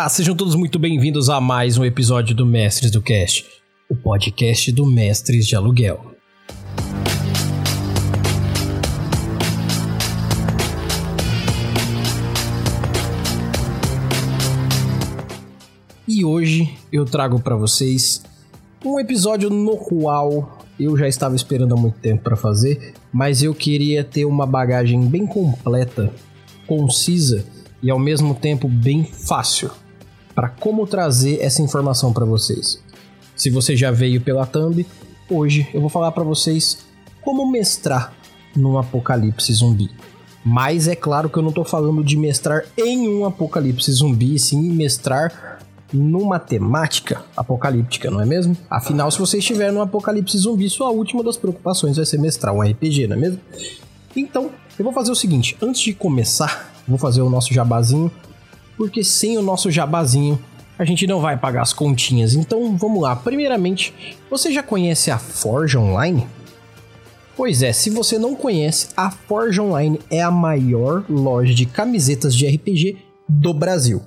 Olá, sejam todos muito bem-vindos a mais um episódio do Mestres do Cast, o podcast do Mestres de Aluguel. E hoje eu trago para vocês um episódio no qual eu já estava esperando há muito tempo para fazer, mas eu queria ter uma bagagem bem completa, concisa e ao mesmo tempo bem fácil para como trazer essa informação para vocês. Se você já veio pela thumb, hoje eu vou falar para vocês como mestrar num apocalipse zumbi. Mas é claro que eu não estou falando de mestrar em um apocalipse zumbi, sim mestrar numa temática apocalíptica, não é mesmo? Afinal, se você estiver num apocalipse zumbi, sua última das preocupações vai ser mestrar um RPG, não é mesmo? Então, eu vou fazer o seguinte, antes de começar Vou fazer o nosso jabazinho, porque sem o nosso jabazinho a gente não vai pagar as continhas. Então vamos lá. Primeiramente, você já conhece a Forge Online? Pois é, se você não conhece, a Forge Online é a maior loja de camisetas de RPG do Brasil.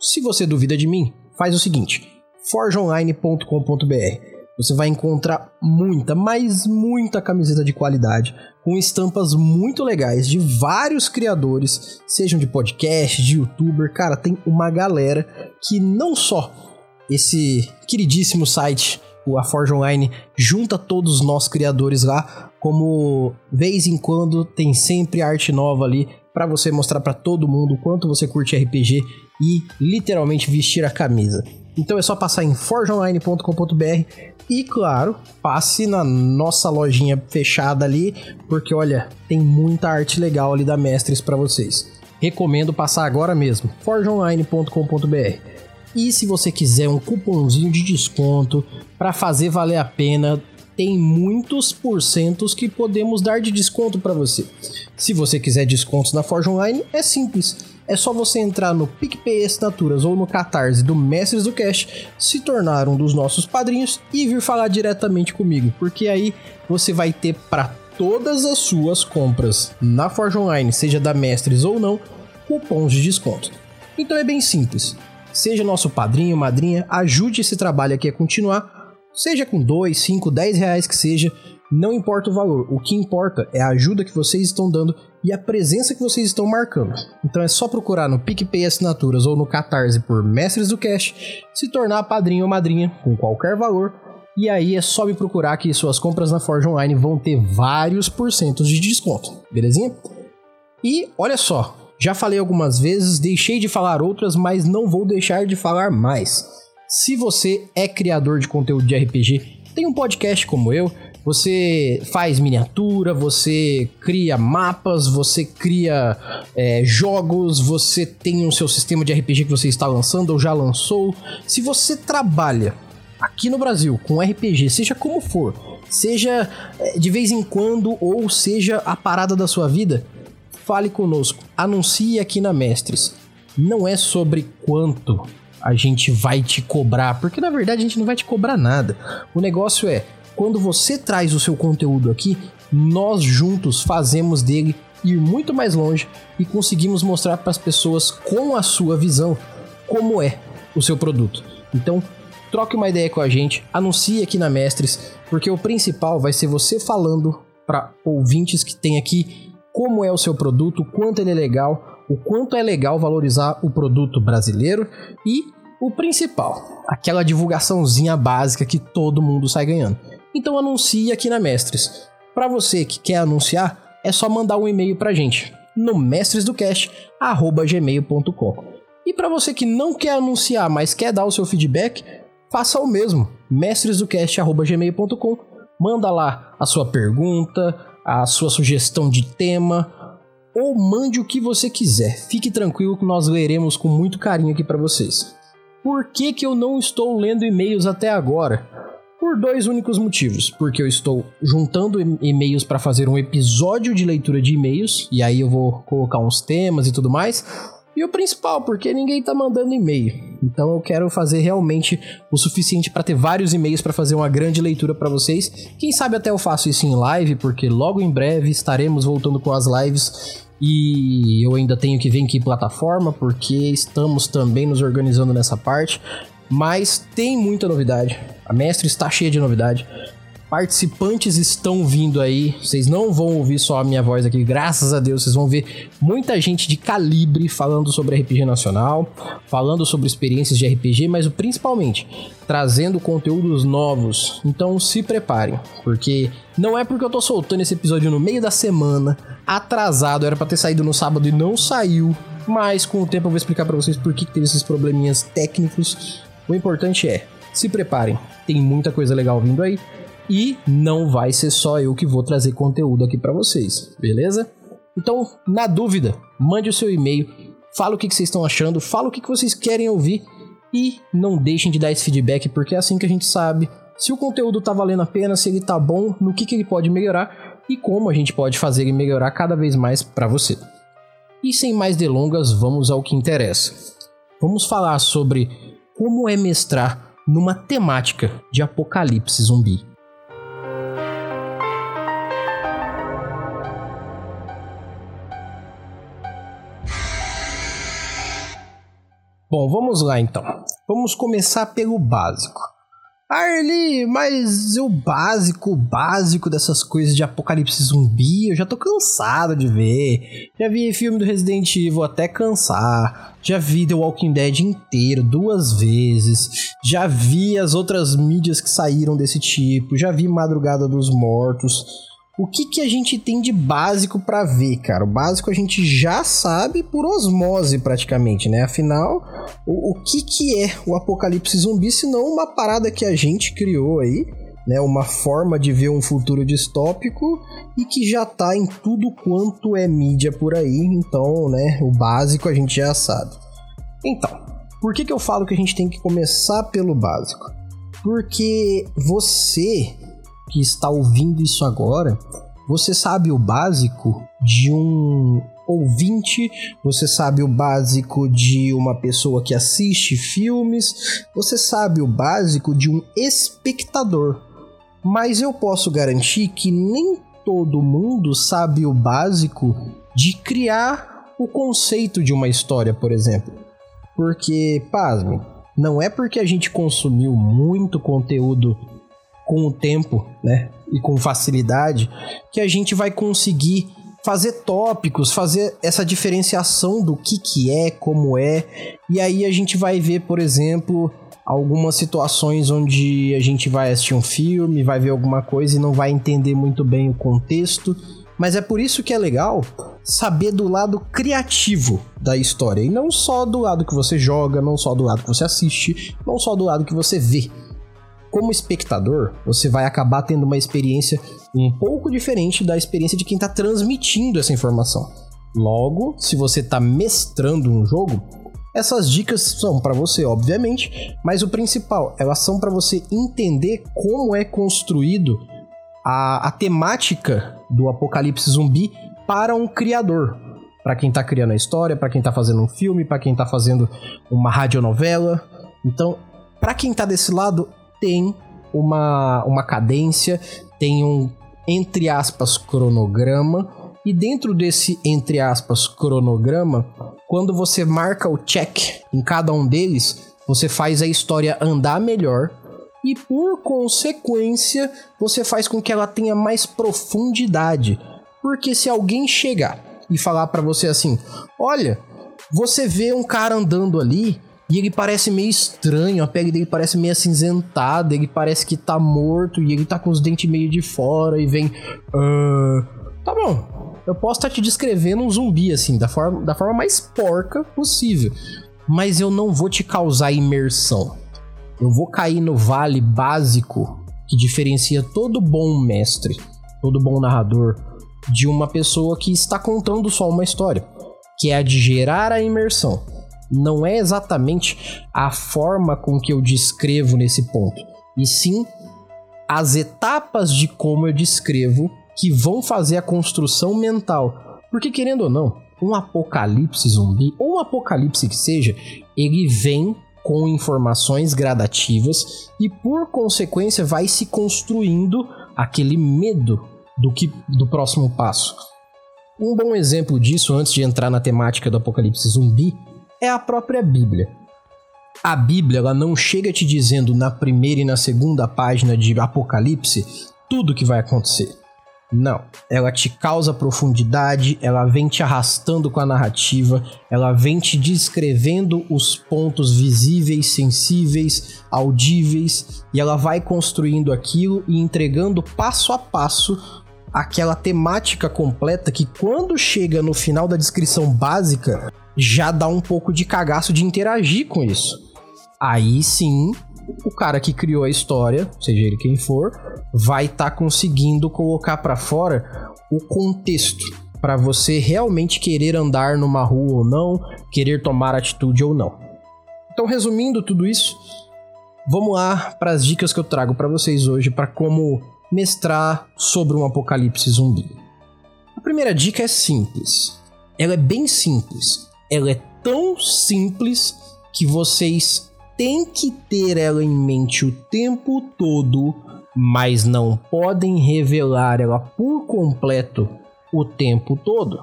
Se você duvida de mim, faz o seguinte: forgeonline.com.br você vai encontrar muita, mas muita camiseta de qualidade, com estampas muito legais de vários criadores, sejam de podcast, de youtuber. Cara, tem uma galera que não só esse queridíssimo site, o A Forge Online, junta todos nós criadores lá, como vez em quando tem sempre arte nova ali para você mostrar para todo mundo o quanto você curte RPG e literalmente vestir a camisa. Então é só passar em forgeonline.com.br e, claro, passe na nossa lojinha fechada ali, porque olha, tem muita arte legal ali da Mestres para vocês. Recomendo passar agora mesmo, forgeonline.com.br. E se você quiser um cupomzinho de desconto para fazer valer a pena, tem muitos porcentos que podemos dar de desconto para você. Se você quiser descontos na Forge Online, é simples é só você entrar no PicPay Assinaturas ou no Catarse do Mestres do Cast, se tornar um dos nossos padrinhos e vir falar diretamente comigo, porque aí você vai ter para todas as suas compras na Forge Online, seja da Mestres ou não, cupons de desconto. Então é bem simples. Seja nosso padrinho, madrinha, ajude esse trabalho aqui a continuar, seja com 2, 5, 10 reais que seja, não importa o valor, o que importa é a ajuda que vocês estão dando e a presença que vocês estão marcando. Então é só procurar no PicPay Assinaturas ou no Catarse por Mestres do Cash, se tornar padrinho ou madrinha com qualquer valor, e aí é só me procurar que suas compras na Forge Online vão ter vários porcentos de desconto, belezinha? E olha só, já falei algumas vezes, deixei de falar outras, mas não vou deixar de falar mais. Se você é criador de conteúdo de RPG, tem um podcast como eu, você faz miniatura, você cria mapas, você cria é, jogos, você tem o seu sistema de RPG que você está lançando ou já lançou. Se você trabalha aqui no Brasil com RPG, seja como for, seja é, de vez em quando ou seja a parada da sua vida, fale conosco, anuncie aqui na Mestres. Não é sobre quanto a gente vai te cobrar, porque na verdade a gente não vai te cobrar nada. O negócio é quando você traz o seu conteúdo aqui, nós juntos fazemos dele ir muito mais longe e conseguimos mostrar para as pessoas com a sua visão como é o seu produto. Então, troque uma ideia com a gente, anuncie aqui na Mestres, porque o principal vai ser você falando para ouvintes que tem aqui como é o seu produto, o quanto ele é legal, o quanto é legal valorizar o produto brasileiro e o principal, aquela divulgaçãozinha básica que todo mundo sai ganhando. Então anuncie aqui na Mestres. Para você que quer anunciar, é só mandar um e-mail pra gente no mestresdocast@gmail.com. E para você que não quer anunciar, mas quer dar o seu feedback, faça o mesmo. mestresdocast@gmail.com. Manda lá a sua pergunta, a sua sugestão de tema, ou mande o que você quiser. Fique tranquilo que nós leremos com muito carinho aqui para vocês. Por que, que eu não estou lendo e-mails até agora? Por dois únicos motivos. Porque eu estou juntando e-mails para fazer um episódio de leitura de e-mails, e aí eu vou colocar uns temas e tudo mais. E o principal, porque ninguém tá mandando e-mail. Então eu quero fazer realmente o suficiente para ter vários e-mails para fazer uma grande leitura para vocês. Quem sabe até eu faço isso em live, porque logo em breve estaremos voltando com as lives e eu ainda tenho que ver em que plataforma, porque estamos também nos organizando nessa parte. Mas tem muita novidade. A Mestre está cheia de novidade. Participantes estão vindo aí. Vocês não vão ouvir só a minha voz aqui, graças a Deus. Vocês vão ver muita gente de calibre falando sobre RPG nacional, falando sobre experiências de RPG, mas principalmente trazendo conteúdos novos. Então se preparem, porque não é porque eu tô soltando esse episódio no meio da semana, atrasado, era para ter saído no sábado e não saiu. Mas com o tempo eu vou explicar para vocês por que, teve esses probleminhas técnicos. O importante é, se preparem, tem muita coisa legal vindo aí. E não vai ser só eu que vou trazer conteúdo aqui para vocês, beleza? Então, na dúvida, mande o seu e-mail, fala o que, vocês estão achando, fala o que, vocês querem ouvir e não deixem de dar esse feedback, porque é assim que a gente sabe se o conteúdo tá valendo a pena, se ele tá bom, no que, que ele pode melhorar e como a gente pode fazer ele melhorar cada vez mais para você. E sem mais delongas, vamos ao que interessa. Vamos falar sobre como é mestrar numa temática de apocalipse zumbi. Bom, vamos lá então. Vamos começar pelo básico. Arlie, mas o básico, o básico dessas coisas de apocalipse zumbi, eu já tô cansado de ver. Já vi filme do Resident Evil até cansar. Já vi The Walking Dead inteiro duas vezes. Já vi as outras mídias que saíram desse tipo. Já vi Madrugada dos Mortos o que, que a gente tem de básico para ver, cara? O básico a gente já sabe por osmose praticamente, né? Afinal, o, o que, que é o apocalipse zumbi se não uma parada que a gente criou aí, né? Uma forma de ver um futuro distópico e que já tá em tudo quanto é mídia por aí. Então, né? O básico a gente já sabe. Então, por que, que eu falo que a gente tem que começar pelo básico? Porque você que está ouvindo isso agora, você sabe o básico de um ouvinte, você sabe o básico de uma pessoa que assiste filmes, você sabe o básico de um espectador. Mas eu posso garantir que nem todo mundo sabe o básico de criar o conceito de uma história, por exemplo. Porque, pasme, não é porque a gente consumiu muito conteúdo com o tempo, né, e com facilidade, que a gente vai conseguir fazer tópicos, fazer essa diferenciação do que que é, como é, e aí a gente vai ver, por exemplo, algumas situações onde a gente vai assistir um filme, vai ver alguma coisa e não vai entender muito bem o contexto, mas é por isso que é legal saber do lado criativo da história e não só do lado que você joga, não só do lado que você assiste, não só do lado que você vê como espectador, você vai acabar tendo uma experiência um pouco diferente da experiência de quem está transmitindo essa informação. Logo, se você está mestrando um jogo, essas dicas são para você, obviamente, mas o principal, elas são para você entender como é construído a, a temática do apocalipse zumbi para um criador. Para quem está criando a história, para quem está fazendo um filme, para quem está fazendo uma radionovela. Então, para quem está desse lado, tem uma, uma cadência, tem um, entre aspas, cronograma. E dentro desse, entre aspas, cronograma, quando você marca o check em cada um deles, você faz a história andar melhor e, por consequência, você faz com que ela tenha mais profundidade. Porque se alguém chegar e falar para você assim: olha, você vê um cara andando ali e ele parece meio estranho, a pele dele parece meio acinzentada, ele parece que tá morto e ele tá com os dentes meio de fora e vem. Uh, tá bom, eu posso estar tá te descrevendo um zumbi assim, da forma, da forma mais porca possível. Mas eu não vou te causar imersão. Eu vou cair no vale básico que diferencia todo bom mestre, todo bom narrador, de uma pessoa que está contando só uma história, que é a de gerar a imersão não é exatamente a forma com que eu descrevo nesse ponto, e sim as etapas de como eu descrevo que vão fazer a construção mental. Porque, querendo ou não, um apocalipse zumbi, ou um apocalipse que seja, ele vem com informações gradativas e, por consequência, vai se construindo aquele medo do que do próximo passo. Um bom exemplo disso, antes de entrar na temática do apocalipse zumbi, é a própria Bíblia. A Bíblia ela não chega te dizendo na primeira e na segunda página de Apocalipse tudo o que vai acontecer. Não, ela te causa profundidade, ela vem te arrastando com a narrativa, ela vem te descrevendo os pontos visíveis, sensíveis, audíveis, e ela vai construindo aquilo e entregando passo a passo aquela temática completa que quando chega no final da descrição básica, já dá um pouco de cagaço de interagir com isso. Aí sim, o cara que criou a história, seja ele quem for, vai estar tá conseguindo colocar para fora o contexto para você realmente querer andar numa rua ou não, querer tomar atitude ou não. Então, resumindo tudo isso, vamos lá para as dicas que eu trago para vocês hoje para como mestrar sobre um apocalipse zumbi. A primeira dica é simples. Ela é bem simples. Ela é tão simples que vocês têm que ter ela em mente o tempo todo, mas não podem revelar ela por completo o tempo todo.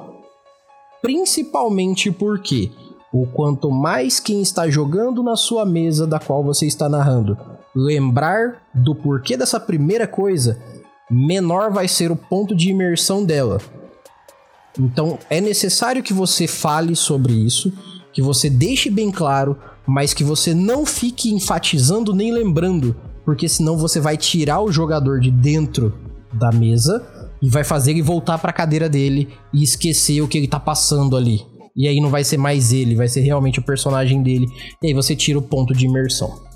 Principalmente porque o quanto mais quem está jogando na sua mesa da qual você está narrando lembrar do porquê dessa primeira coisa, menor vai ser o ponto de imersão dela. Então é necessário que você fale sobre isso, que você deixe bem claro, mas que você não fique enfatizando nem lembrando, porque senão você vai tirar o jogador de dentro da mesa e vai fazer ele voltar para a cadeira dele e esquecer o que ele tá passando ali. E aí não vai ser mais ele, vai ser realmente o personagem dele. E aí você tira o ponto de imersão.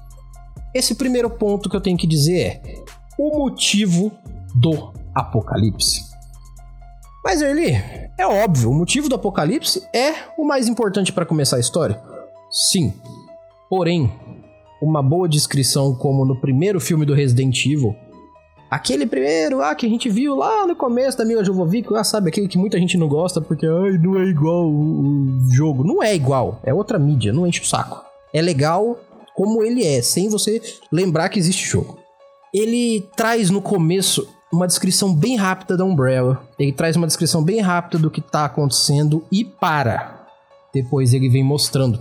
Esse primeiro ponto que eu tenho que dizer é o motivo do apocalipse. Mas Erli, é óbvio, o motivo do apocalipse é o mais importante para começar a história. Sim. Porém, uma boa descrição como no primeiro filme do Resident Evil, aquele primeiro lá que a gente viu lá no começo da Mila Jovovich, lá sabe, aquele que muita gente não gosta porque ai, não é igual o jogo. Não é igual, é outra mídia, não enche o saco. É legal, como ele é, sem você lembrar que existe jogo. Ele traz no começo uma descrição bem rápida da Umbrella. Ele traz uma descrição bem rápida do que tá acontecendo e para. Depois ele vem mostrando.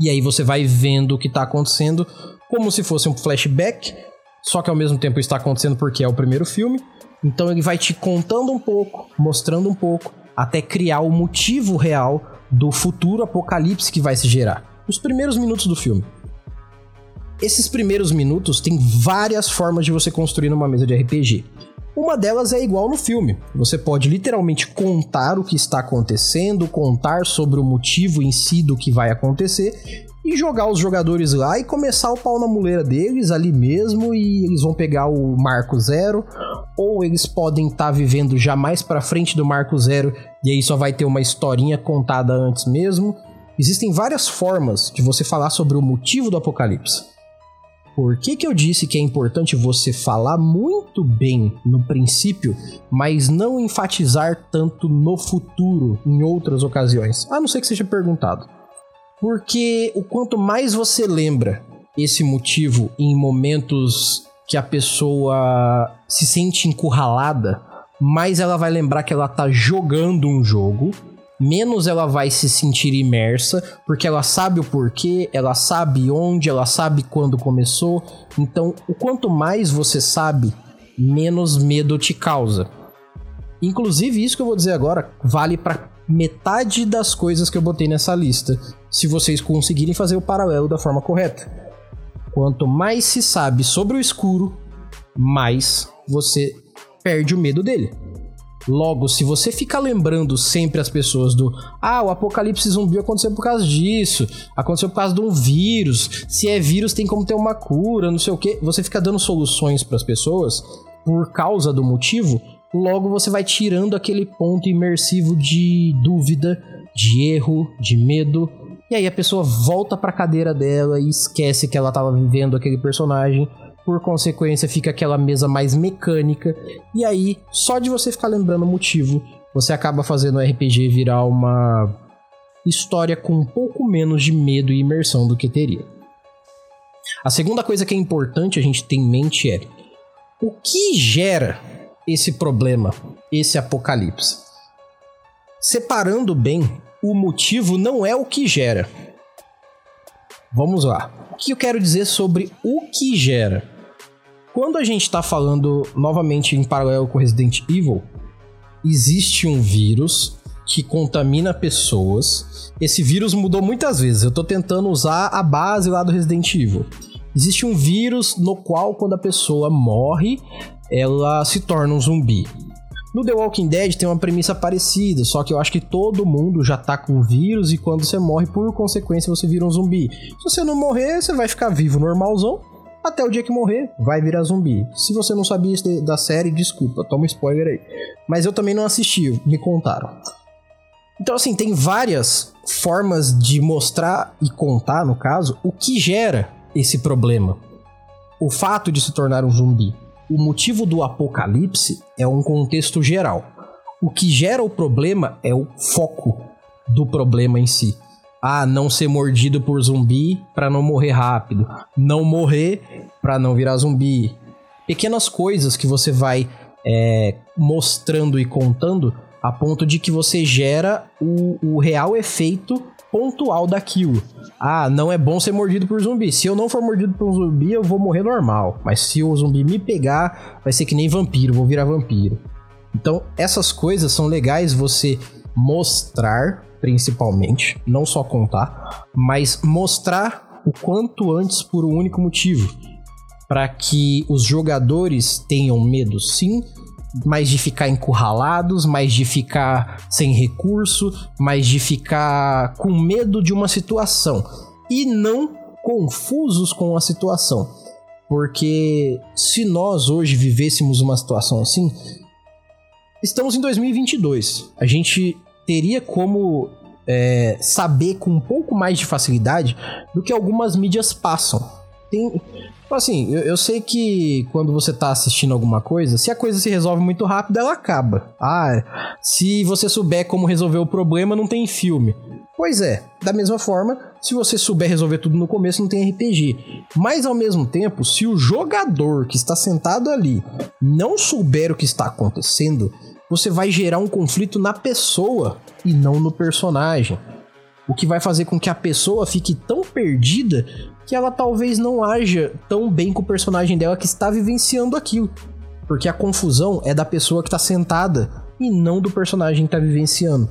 E aí você vai vendo o que tá acontecendo como se fosse um flashback, só que ao mesmo tempo está acontecendo porque é o primeiro filme. Então ele vai te contando um pouco, mostrando um pouco, até criar o motivo real do futuro apocalipse que vai se gerar. Os primeiros minutos do filme. Esses primeiros minutos tem várias formas de você construir numa mesa de RPG. Uma delas é igual no filme. Você pode literalmente contar o que está acontecendo, contar sobre o motivo em si do que vai acontecer e jogar os jogadores lá e começar o pau na muleira deles ali mesmo e eles vão pegar o marco zero ou eles podem estar tá vivendo já mais para frente do marco zero e aí só vai ter uma historinha contada antes mesmo. Existem várias formas de você falar sobre o motivo do apocalipse. Por que, que eu disse que é importante você falar muito bem no princípio, mas não enfatizar tanto no futuro em outras ocasiões? A não ser que seja perguntado. Porque o quanto mais você lembra esse motivo em momentos que a pessoa se sente encurralada, mais ela vai lembrar que ela tá jogando um jogo menos ela vai se sentir imersa, porque ela sabe o porquê, ela sabe onde, ela sabe quando começou. Então, o quanto mais você sabe, menos medo te causa. Inclusive, isso que eu vou dizer agora vale para metade das coisas que eu botei nessa lista, se vocês conseguirem fazer o paralelo da forma correta. Quanto mais se sabe sobre o escuro, mais você perde o medo dele. Logo, se você fica lembrando sempre as pessoas do ah, o apocalipse zumbi aconteceu por causa disso, aconteceu por causa de um vírus, se é vírus tem como ter uma cura, não sei o que, você fica dando soluções para as pessoas por causa do motivo, logo você vai tirando aquele ponto imersivo de dúvida, de erro, de medo, e aí a pessoa volta para a cadeira dela e esquece que ela estava vivendo aquele personagem por consequência fica aquela mesa mais mecânica, e aí, só de você ficar lembrando o motivo, você acaba fazendo o RPG virar uma história com um pouco menos de medo e imersão do que teria. A segunda coisa que é importante a gente ter em mente é o que gera esse problema, esse apocalipse. separando bem, o motivo não é o que gera. Vamos lá. O que eu quero dizer sobre o que gera? Quando a gente está falando novamente em paralelo com Resident Evil, existe um vírus que contamina pessoas. Esse vírus mudou muitas vezes. Eu estou tentando usar a base lá do Resident Evil. Existe um vírus no qual, quando a pessoa morre, ela se torna um zumbi. No The Walking Dead tem uma premissa parecida, só que eu acho que todo mundo já tá com vírus e quando você morre, por consequência, você vira um zumbi. Se você não morrer, você vai ficar vivo normalzão, até o dia que morrer, vai virar zumbi. Se você não sabia isso da série, desculpa, toma spoiler aí. Mas eu também não assisti, me contaram. Então, assim, tem várias formas de mostrar e contar, no caso, o que gera esse problema. O fato de se tornar um zumbi. O motivo do apocalipse é um contexto geral. O que gera o problema é o foco do problema em si. Ah, não ser mordido por zumbi para não morrer rápido. Não morrer para não virar zumbi. Pequenas coisas que você vai é, mostrando e contando a ponto de que você gera o, o real efeito pontual daquilo. Ah, não é bom ser mordido por zumbi. Se eu não for mordido por um zumbi, eu vou morrer normal. Mas se o zumbi me pegar, vai ser que nem vampiro, vou virar vampiro. Então, essas coisas são legais você mostrar principalmente, não só contar, mas mostrar o quanto antes por um único motivo, para que os jogadores tenham medo, sim, mas de ficar encurralados, mais de ficar sem recurso, mais de ficar com medo de uma situação e não confusos com a situação. Porque se nós hoje vivêssemos uma situação assim, estamos em 2022. A gente teria como é, saber com um pouco mais de facilidade do que algumas mídias passam. Tem, assim, eu, eu, sei que quando você tá assistindo alguma coisa, se a coisa se resolve muito rápido, ela acaba. Ah, se você souber como resolver o problema, não tem filme. Pois é, da mesma forma, se você souber resolver tudo no começo, não tem RPG. Mas ao mesmo tempo, se o jogador que está sentado ali não souber o que está acontecendo, você vai gerar um conflito na pessoa e não no personagem. O que vai fazer com que a pessoa fique tão perdida que ela talvez não haja tão bem com o personagem dela que está vivenciando aquilo. Porque a confusão é da pessoa que está sentada e não do personagem que está vivenciando.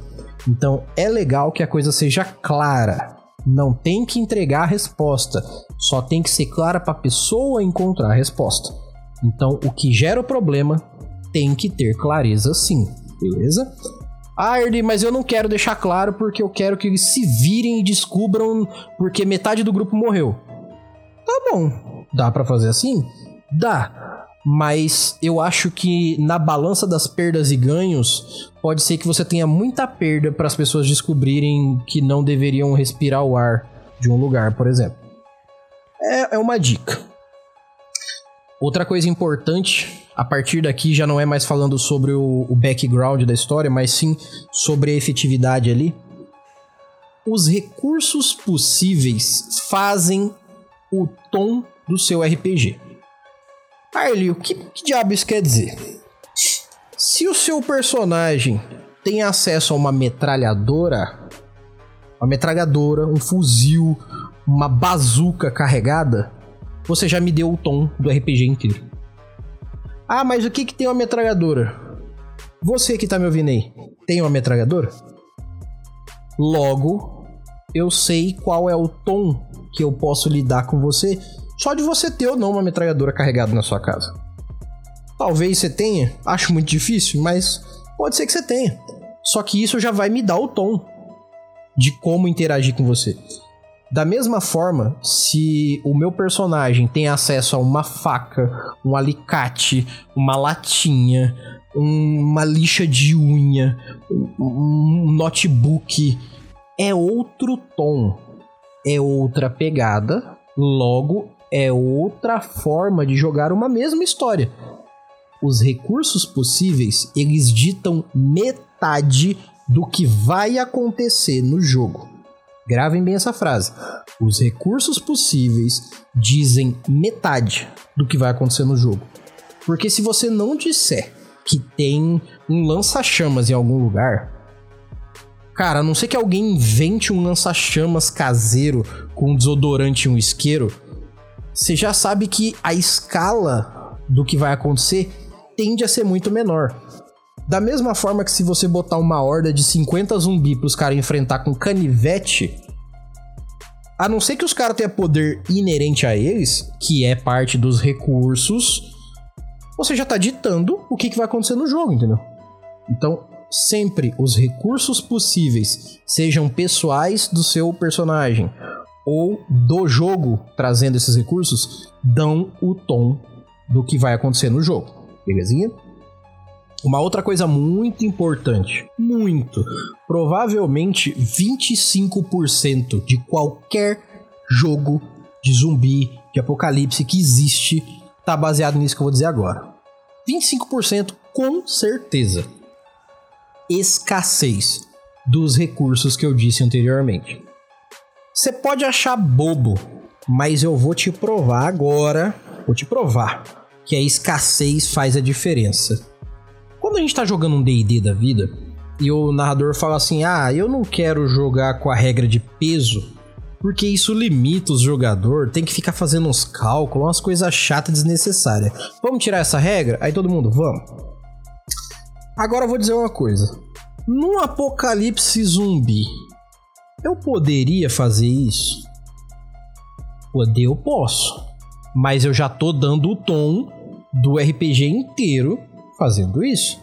Então é legal que a coisa seja clara. Não tem que entregar a resposta, só tem que ser clara para a pessoa encontrar a resposta. Então o que gera o problema tem que ter clareza sim, beleza? Ah, Erly, mas eu não quero deixar claro porque eu quero que eles se virem e descubram porque metade do grupo morreu. Tá bom, dá para fazer assim? Dá. Mas eu acho que na balança das perdas e ganhos, pode ser que você tenha muita perda para as pessoas descobrirem que não deveriam respirar o ar de um lugar, por exemplo. É, é uma dica. Outra coisa importante, a partir daqui já não é mais falando sobre o, o background da história, mas sim sobre a efetividade ali. Os recursos possíveis fazem o tom do seu RPG. Arlie, o que, que diabo isso quer dizer? Se o seu personagem tem acesso a uma metralhadora, uma metralhadora, um fuzil, uma bazuca carregada, você já me deu o tom do RPG inteiro. Ah, mas o que, que tem uma metralhadora? Você que tá me ouvindo aí, tem uma metralhadora? Logo, eu sei qual é o tom que eu posso lidar com você só de você ter ou não uma metralhadora carregada na sua casa. Talvez você tenha, acho muito difícil, mas pode ser que você tenha. Só que isso já vai me dar o tom de como interagir com você. Da mesma forma, se o meu personagem tem acesso a uma faca, um alicate, uma latinha, uma lixa de unha, um notebook, é outro tom, é outra pegada, logo é outra forma de jogar uma mesma história. Os recursos possíveis, eles ditam metade do que vai acontecer no jogo. Gravem bem essa frase. Os recursos possíveis dizem metade do que vai acontecer no jogo. Porque se você não disser que tem um lança-chamas em algum lugar, Cara, a não ser que alguém invente um lança-chamas caseiro com um desodorante e um isqueiro, você já sabe que a escala do que vai acontecer tende a ser muito menor. Da mesma forma que se você botar uma horda de 50 zumbi pros caras enfrentar com canivete, a não ser que os caras tenham poder inerente a eles, que é parte dos recursos, você já tá ditando o que, que vai acontecer no jogo, entendeu? Então, sempre os recursos possíveis, sejam pessoais do seu personagem ou do jogo trazendo esses recursos, dão o tom do que vai acontecer no jogo. Belezinha? Uma outra coisa muito importante, muito, provavelmente 25% de qualquer jogo de zumbi, de apocalipse que existe, tá baseado nisso que eu vou dizer agora. 25% com certeza. Escassez dos recursos que eu disse anteriormente. Você pode achar bobo, mas eu vou te provar agora, vou te provar que a escassez faz a diferença. Quando a gente tá jogando um D&D da vida e o narrador fala assim: "Ah, eu não quero jogar com a regra de peso, porque isso limita os jogadores, tem que ficar fazendo uns cálculos, umas coisas chatas desnecessárias. Vamos tirar essa regra?" Aí todo mundo, "Vamos". Agora eu vou dizer uma coisa. Num apocalipse zumbi, eu poderia fazer isso? Poder eu posso. Mas eu já tô dando o tom do RPG inteiro fazendo isso.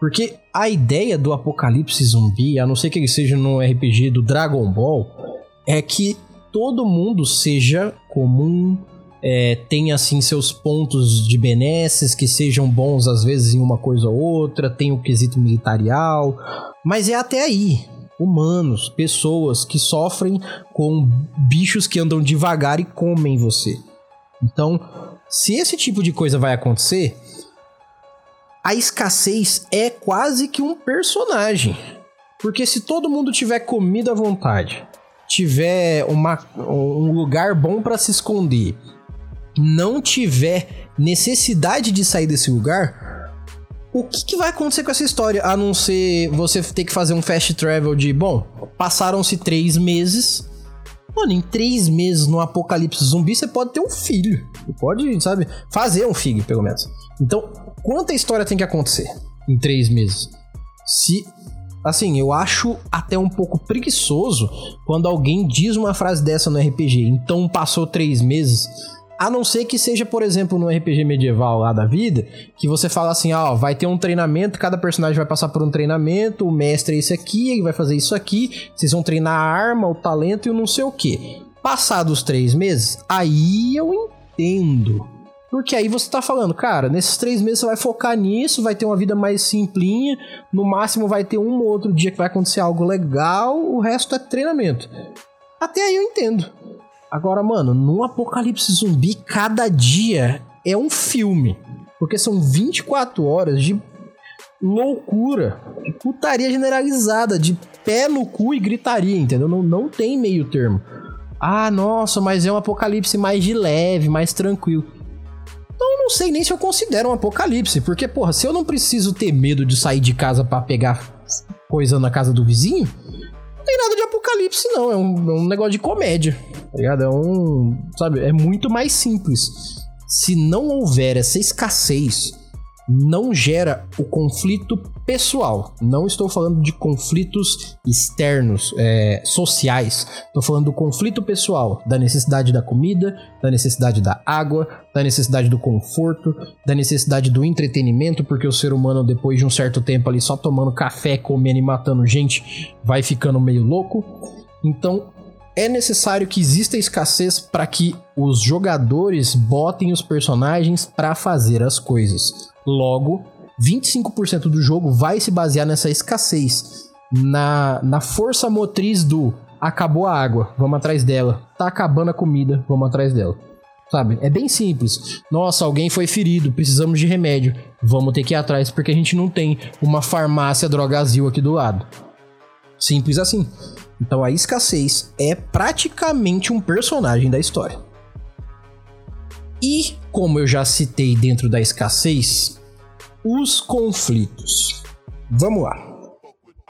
Porque a ideia do apocalipse zumbi, a não ser que ele seja no RPG do Dragon Ball, é que todo mundo seja comum, é, tenha assim seus pontos de benesses que sejam bons às vezes em uma coisa ou outra, tem o quesito militarial, mas é até aí. Humanos, pessoas que sofrem com bichos que andam devagar e comem você. Então, se esse tipo de coisa vai acontecer, a escassez é quase que um personagem. Porque se todo mundo tiver comida à vontade, tiver uma, um lugar bom para se esconder, não tiver necessidade de sair desse lugar, o que, que, vai acontecer com essa história? A não ser você ter que fazer um fast travel de, bom, passaram-se três meses. Mano, em três meses no apocalipse zumbi, você pode ter um filho. Você pode, sabe, fazer um filho, pelo menos. Então, quanta história tem que acontecer em três meses? Se. Assim, eu acho até um pouco preguiçoso quando alguém diz uma frase dessa no RPG. Então passou três meses. A não ser que seja, por exemplo, no RPG medieval lá da vida, que você fala assim, ó, vai ter um treinamento, cada personagem vai passar por um treinamento, o mestre é esse aqui, ele vai fazer isso aqui, vocês vão treinar a arma, o talento e o não sei o que. Passados três meses, aí eu entendo porque aí você tá falando, cara, nesses três meses você vai focar nisso, vai ter uma vida mais simplinha, no máximo vai ter um ou outro dia que vai acontecer algo legal, o resto é treinamento. Até aí eu entendo. Agora, mano, num apocalipse zumbi, cada dia é um filme. Porque são 24 horas de loucura, de putaria generalizada, de pé no cu e gritaria, entendeu? Não, não tem meio termo. Ah, nossa, mas é um apocalipse mais de leve, mais tranquilo. Então eu não sei nem se eu considero um apocalipse, porque, porra, se eu não preciso ter medo de sair de casa para pegar coisa na casa do vizinho, não tem nada de apocalipse, não. É um, é um negócio de comédia, tá ligado? É um. Sabe? É muito mais simples. Se não houver essa escassez não gera o conflito pessoal. Não estou falando de conflitos externos, é, sociais. Estou falando do conflito pessoal, da necessidade da comida, da necessidade da água, da necessidade do conforto, da necessidade do entretenimento, porque o ser humano, depois de um certo tempo ali só tomando café, comendo e matando gente, vai ficando meio louco. Então, é necessário que exista escassez para que os jogadores botem os personagens para fazer as coisas. Logo, 25% do jogo vai se basear nessa escassez, na, na força motriz do acabou a água, vamos atrás dela. Tá acabando a comida, vamos atrás dela. Sabe? É bem simples. Nossa, alguém foi ferido, precisamos de remédio. Vamos ter que ir atrás porque a gente não tem uma farmácia drogazil aqui do lado. Simples assim. Então a escassez é praticamente um personagem da história. E, como eu já citei dentro da escassez, os conflitos. Vamos lá.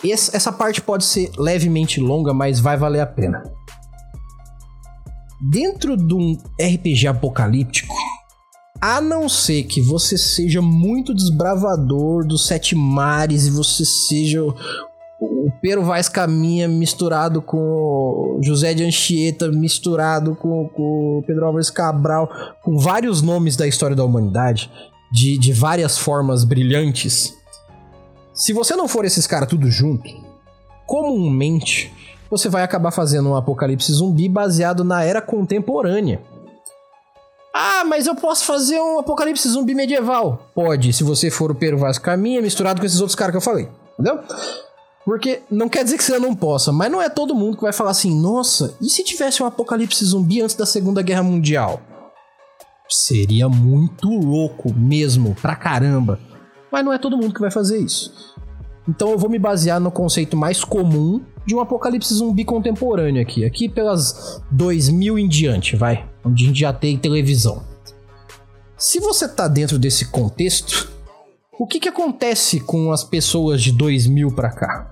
essa parte pode ser levemente longa, mas vai valer a pena. Dentro de um RPG apocalíptico, a não ser que você seja muito desbravador dos sete mares e você seja Pero Vaz Caminha misturado com José de Anchieta, misturado com, com Pedro Álvares Cabral, com vários nomes da história da humanidade, de, de várias formas brilhantes. Se você não for esses caras tudo junto, comumente você vai acabar fazendo um apocalipse zumbi baseado na era contemporânea. Ah, mas eu posso fazer um apocalipse zumbi medieval. Pode, se você for o Pero Vaz Caminha misturado com esses outros caras que eu falei. Entendeu? Porque não quer dizer que você não possa, mas não é todo mundo que vai falar assim: nossa, e se tivesse um apocalipse zumbi antes da Segunda Guerra Mundial? Seria muito louco mesmo, pra caramba. Mas não é todo mundo que vai fazer isso. Então eu vou me basear no conceito mais comum de um apocalipse zumbi contemporâneo aqui. Aqui pelas 2000 em diante, vai. Onde a gente já tem televisão. Se você tá dentro desse contexto, o que, que acontece com as pessoas de 2000 para cá?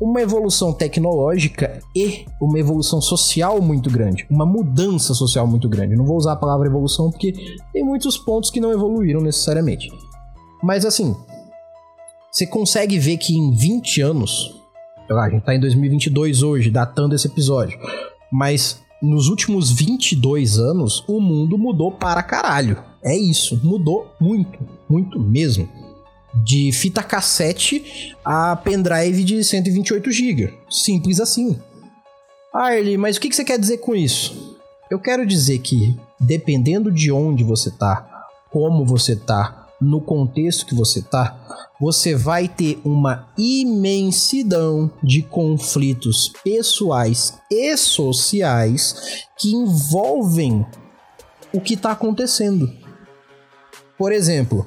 Uma evolução tecnológica e uma evolução social muito grande, uma mudança social muito grande. Não vou usar a palavra evolução porque tem muitos pontos que não evoluíram necessariamente. Mas assim, você consegue ver que em 20 anos, lá, a gente tá em 2022 hoje, datando esse episódio, mas nos últimos 22 anos o mundo mudou para caralho. É isso, mudou muito, muito mesmo de fita cassete a pendrive de 128 GB. Simples assim. Ah, Erli, mas o que você quer dizer com isso? Eu quero dizer que, dependendo de onde você tá, como você tá, no contexto que você tá, você vai ter uma imensidão de conflitos pessoais e sociais que envolvem o que está acontecendo. Por exemplo,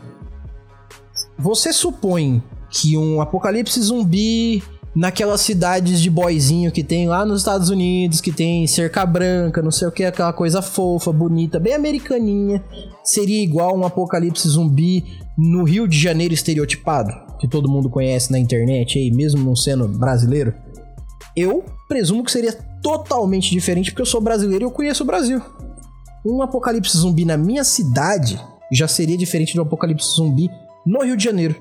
você supõe que um apocalipse zumbi naquelas cidades de boizinho que tem lá nos Estados Unidos, que tem cerca branca, não sei o que, aquela coisa fofa, bonita, bem americaninha, seria igual um apocalipse zumbi no Rio de Janeiro estereotipado, que todo mundo conhece na internet aí, mesmo não sendo brasileiro? Eu presumo que seria totalmente diferente porque eu sou brasileiro e eu conheço o Brasil. Um apocalipse zumbi na minha cidade já seria diferente um apocalipse zumbi no Rio de Janeiro.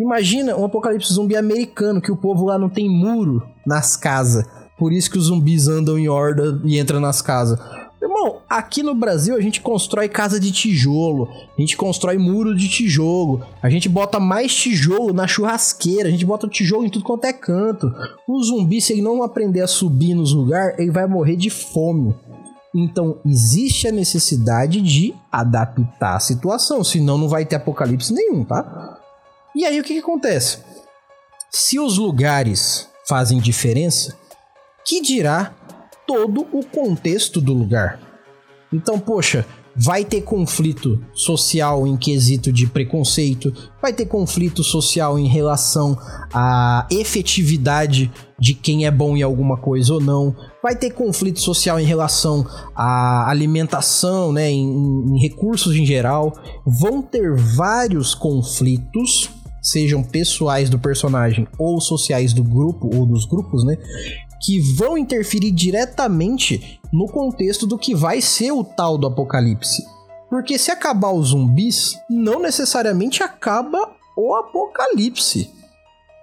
Imagina um apocalipse zumbi americano, que o povo lá não tem muro nas casas. Por isso que os zumbis andam em horda e entram nas casas. Irmão, aqui no Brasil a gente constrói casa de tijolo, a gente constrói muro de tijolo, a gente bota mais tijolo na churrasqueira, a gente bota tijolo em tudo quanto é canto. O zumbi, se ele não aprender a subir nos lugares, ele vai morrer de fome. Então, existe a necessidade de adaptar a situação, senão não vai ter apocalipse nenhum, tá? E aí o que, que acontece? Se os lugares fazem diferença, que dirá todo o contexto do lugar? Então, poxa, vai ter conflito social em quesito de preconceito, vai ter conflito social em relação à efetividade de quem é bom em alguma coisa ou não, vai ter conflito social em relação à alimentação, né, em, em recursos em geral, vão ter vários conflitos sejam pessoais do personagem ou sociais do grupo ou dos grupos, né? que vão interferir diretamente no contexto do que vai ser o tal do apocalipse. Porque se acabar os zumbis, não necessariamente acaba o apocalipse.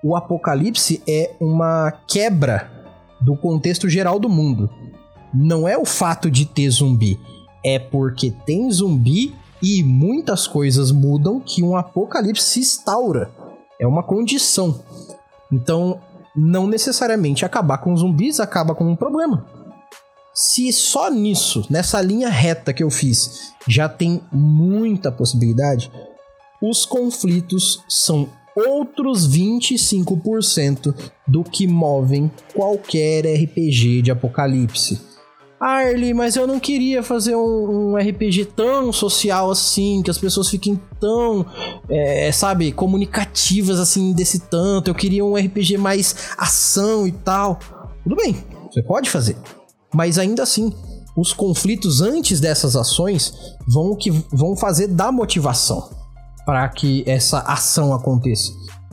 O apocalipse é uma quebra do contexto geral do mundo. Não é o fato de ter zumbi, é porque tem zumbi e muitas coisas mudam que um apocalipse se instaura. É uma condição. Então, não necessariamente acabar com zumbis acaba com um problema. Se só nisso, nessa linha reta que eu fiz, já tem muita possibilidade, os conflitos são outros 25% do que movem qualquer RPG de apocalipse. Arlie, mas eu não queria fazer um, um, RPG tão social assim, que as pessoas fiquem tão, é, sabe, comunicativas assim desse tanto. Eu queria um RPG mais ação e tal. Tudo bem, você pode fazer. Mas ainda assim, os conflitos antes dessas ações vão que vão fazer da motivação para que essa ação aconteça.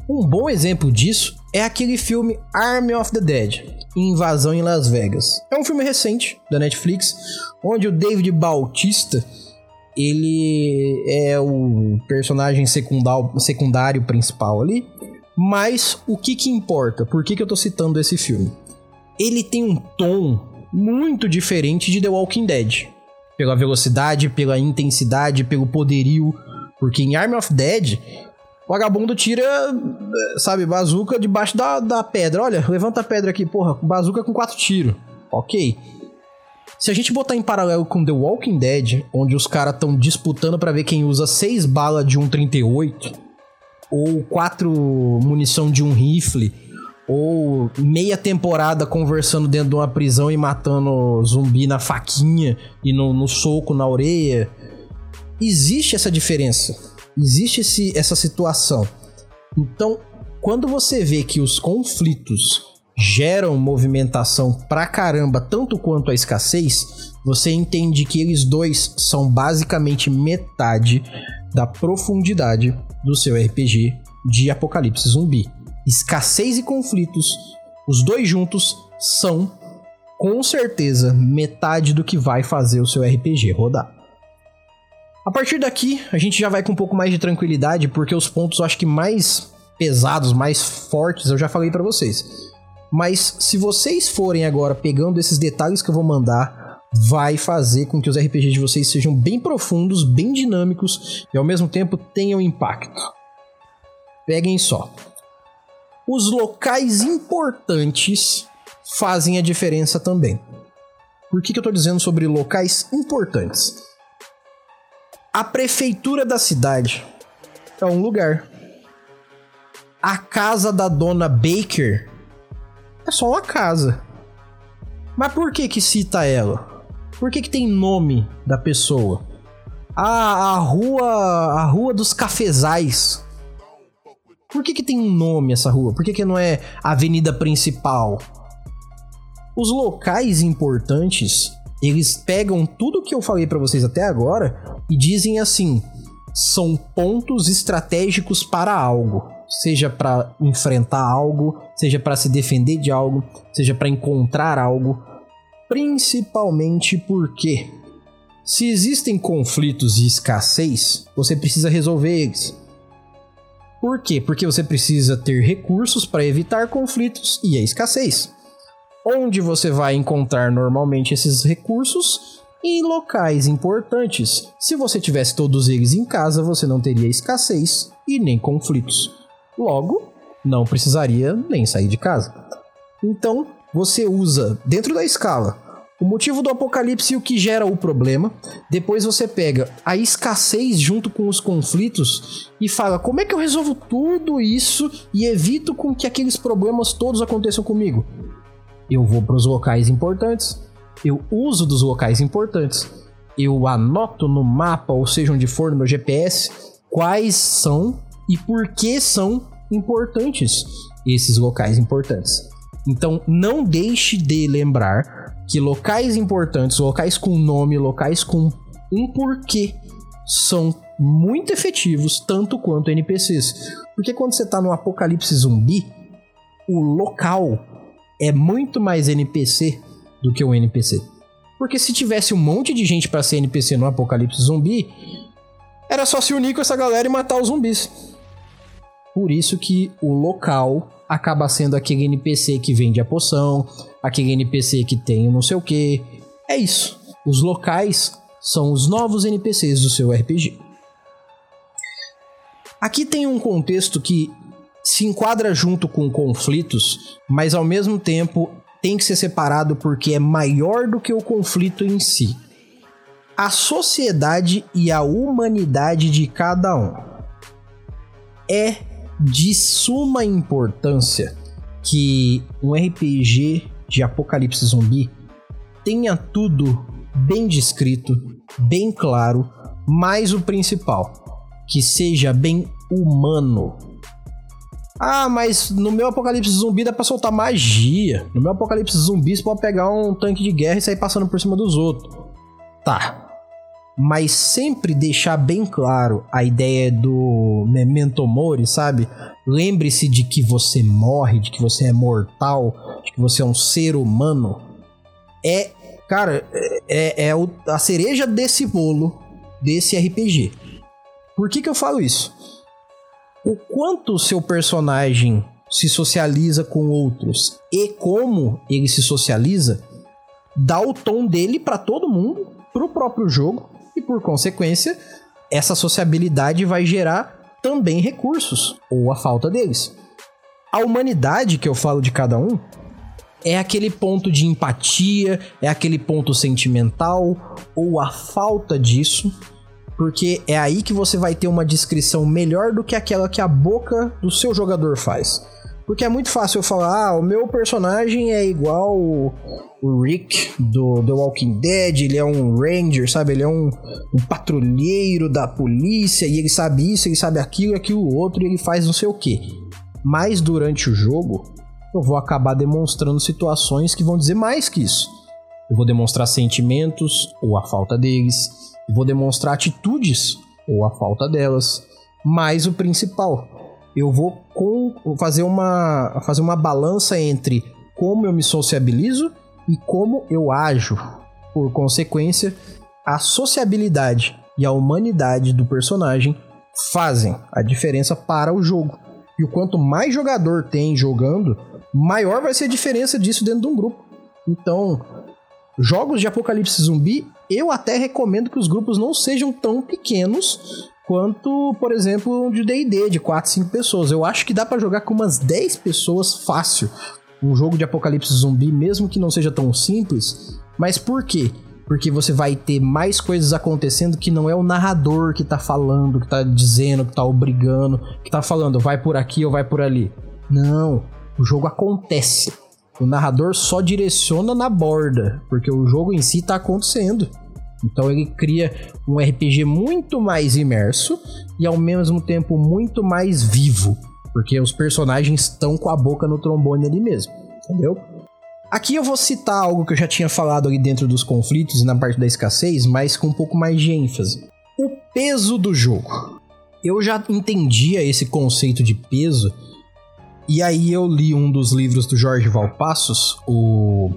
Um bom exemplo disso é aquele filme Army of the Dead, Invasão em Las Vegas. É um filme recente da Netflix, onde o David Bautista ele é o personagem secundário, secundário principal ali. Mas o que que importa? Por que, que eu tô citando esse filme? Ele tem um tom muito diferente de The Walking Dead. Pela velocidade, pela intensidade, pelo poderio. Porque em Army of Dead, o vagabundo tira, sabe, bazuca debaixo da, da pedra. Olha, levanta a pedra aqui, porra, bazuca com quatro tiros. Ok. Se a gente botar em paralelo com The Walking Dead, onde os caras estão disputando para ver quem usa seis balas de um 38, ou quatro munição de um rifle, ou meia temporada conversando dentro de uma prisão e matando zumbi na faquinha e no, no soco na orelha. Existe essa diferença. Existe esse, essa situação. Então, quando você vê que os conflitos geram movimentação pra caramba, tanto quanto a escassez, você entende que eles dois são basicamente metade da profundidade do seu RPG de Apocalipse Zumbi. Escassez e conflitos, os dois juntos são com certeza metade do que vai fazer o seu RPG rodar. A partir daqui, a gente já vai com um pouco mais de tranquilidade, porque os pontos acho que mais pesados, mais fortes, eu já falei para vocês. Mas se vocês forem agora pegando esses detalhes que eu vou mandar, vai fazer com que os RPGs de vocês sejam bem profundos, bem dinâmicos e ao mesmo tempo tenham impacto. Peguem só. Os locais importantes fazem a diferença também. Por que, que eu estou dizendo sobre locais importantes? A prefeitura da cidade é um lugar. A casa da dona Baker é só uma casa. Mas por que que cita ela? Por que que tem nome da pessoa? Ah, a rua, a rua dos cafezais. Por que que tem um nome essa rua? Por que que não é avenida principal? Os locais importantes eles pegam tudo que eu falei para vocês até agora e dizem assim: são pontos estratégicos para algo, seja para enfrentar algo, seja para se defender de algo, seja para encontrar algo, principalmente porque se existem conflitos e escassez, você precisa resolver eles. Por quê? Porque você precisa ter recursos para evitar conflitos e a escassez. Onde você vai encontrar normalmente esses recursos? Em locais importantes. Se você tivesse todos eles em casa, você não teria escassez e nem conflitos. Logo, não precisaria nem sair de casa. Então, você usa dentro da escala o motivo do apocalipse e o que gera o problema. Depois você pega a escassez junto com os conflitos e fala: como é que eu resolvo tudo isso e evito com que aqueles problemas todos aconteçam comigo? Eu vou para os locais importantes, eu uso dos locais importantes, eu anoto no mapa, ou seja, onde for no meu GPS, quais são e por que são importantes esses locais importantes. Então, não deixe de lembrar que locais importantes, locais com nome, locais com um porquê, são muito efetivos, tanto quanto NPCs. Porque quando você está no apocalipse zumbi, o local é muito mais NPC do que um NPC. Porque se tivesse um monte de gente para ser NPC no apocalipse zumbi, era só se unir com essa galera e matar os zumbis. Por isso que o local acaba sendo aquele NPC que vende a poção, aquele NPC que tem não sei o que. É isso. Os locais são os novos NPCs do seu RPG. Aqui tem um contexto que se enquadra junto com conflitos, mas ao mesmo tempo tem que ser separado porque é maior do que o conflito em si. A sociedade e a humanidade de cada um. É de suma importância que um RPG de apocalipse zumbi tenha tudo bem descrito, bem claro, mas o principal, que seja bem humano ah, mas no meu apocalipse zumbi dá pra soltar magia. No meu apocalipse zumbi você pode pegar um tanque de guerra e sair passando por cima dos outros. Tá. mas sempre deixar bem claro a ideia do memento mori, sabe? Lembre-se de que você morre, de que você é mortal, de que você é um ser humano. É, cara, é, é a cereja desse bolo desse RPG. Por que, que eu falo isso? O quanto o seu personagem se socializa com outros e como ele se socializa dá o tom dele para todo mundo, pro próprio jogo e por consequência, essa sociabilidade vai gerar também recursos ou a falta deles. A humanidade que eu falo de cada um é aquele ponto de empatia, é aquele ponto sentimental ou a falta disso, porque é aí que você vai ter uma descrição melhor do que aquela que a boca do seu jogador faz. Porque é muito fácil eu falar, ah, o meu personagem é igual o, Rick do The Walking Dead, ele é um ranger, sabe? Ele é um, um patrulheiro da polícia e ele sabe isso, ele sabe aquilo, aquilo outro e ele faz não sei o que. Mas durante o jogo, eu vou acabar demonstrando situações que vão dizer mais que isso. Eu vou demonstrar sentimentos ou a falta deles, vou demonstrar atitudes ou a falta delas, mas o principal, eu vou com, fazer, uma, fazer uma balança entre como eu me sociabilizo e como eu ajo. Por consequência, a sociabilidade e a humanidade do personagem fazem a diferença para o jogo. E o quanto mais jogador tem jogando, maior vai ser a diferença disso dentro de um grupo. Então, jogos de apocalipse zumbi, eu até recomendo que os grupos não sejam tão pequenos quanto, por exemplo, de D&D de 4, 5 pessoas. Eu acho que dá para jogar com umas 10 pessoas fácil. Um jogo de apocalipse zumbi, mesmo que não seja tão simples. Mas por quê? Porque você vai ter mais coisas acontecendo que não é o narrador que tá falando, que tá dizendo, que tá obrigando, que tá falando, vai por aqui ou vai por ali. Não, o jogo acontece. O narrador só direciona na borda, porque o jogo em si tá acontecendo. Então ele cria um RPG muito mais imerso e ao mesmo tempo muito mais vivo, porque os personagens estão com a boca no trombone ali mesmo, entendeu? Aqui eu vou citar algo que eu já tinha falado ali dentro dos conflitos e na parte da escassez, mas com um pouco mais de ênfase. O peso do jogo. Eu já entendia esse conceito de peso, e aí eu li um dos livros do Jorge Valpassos, o,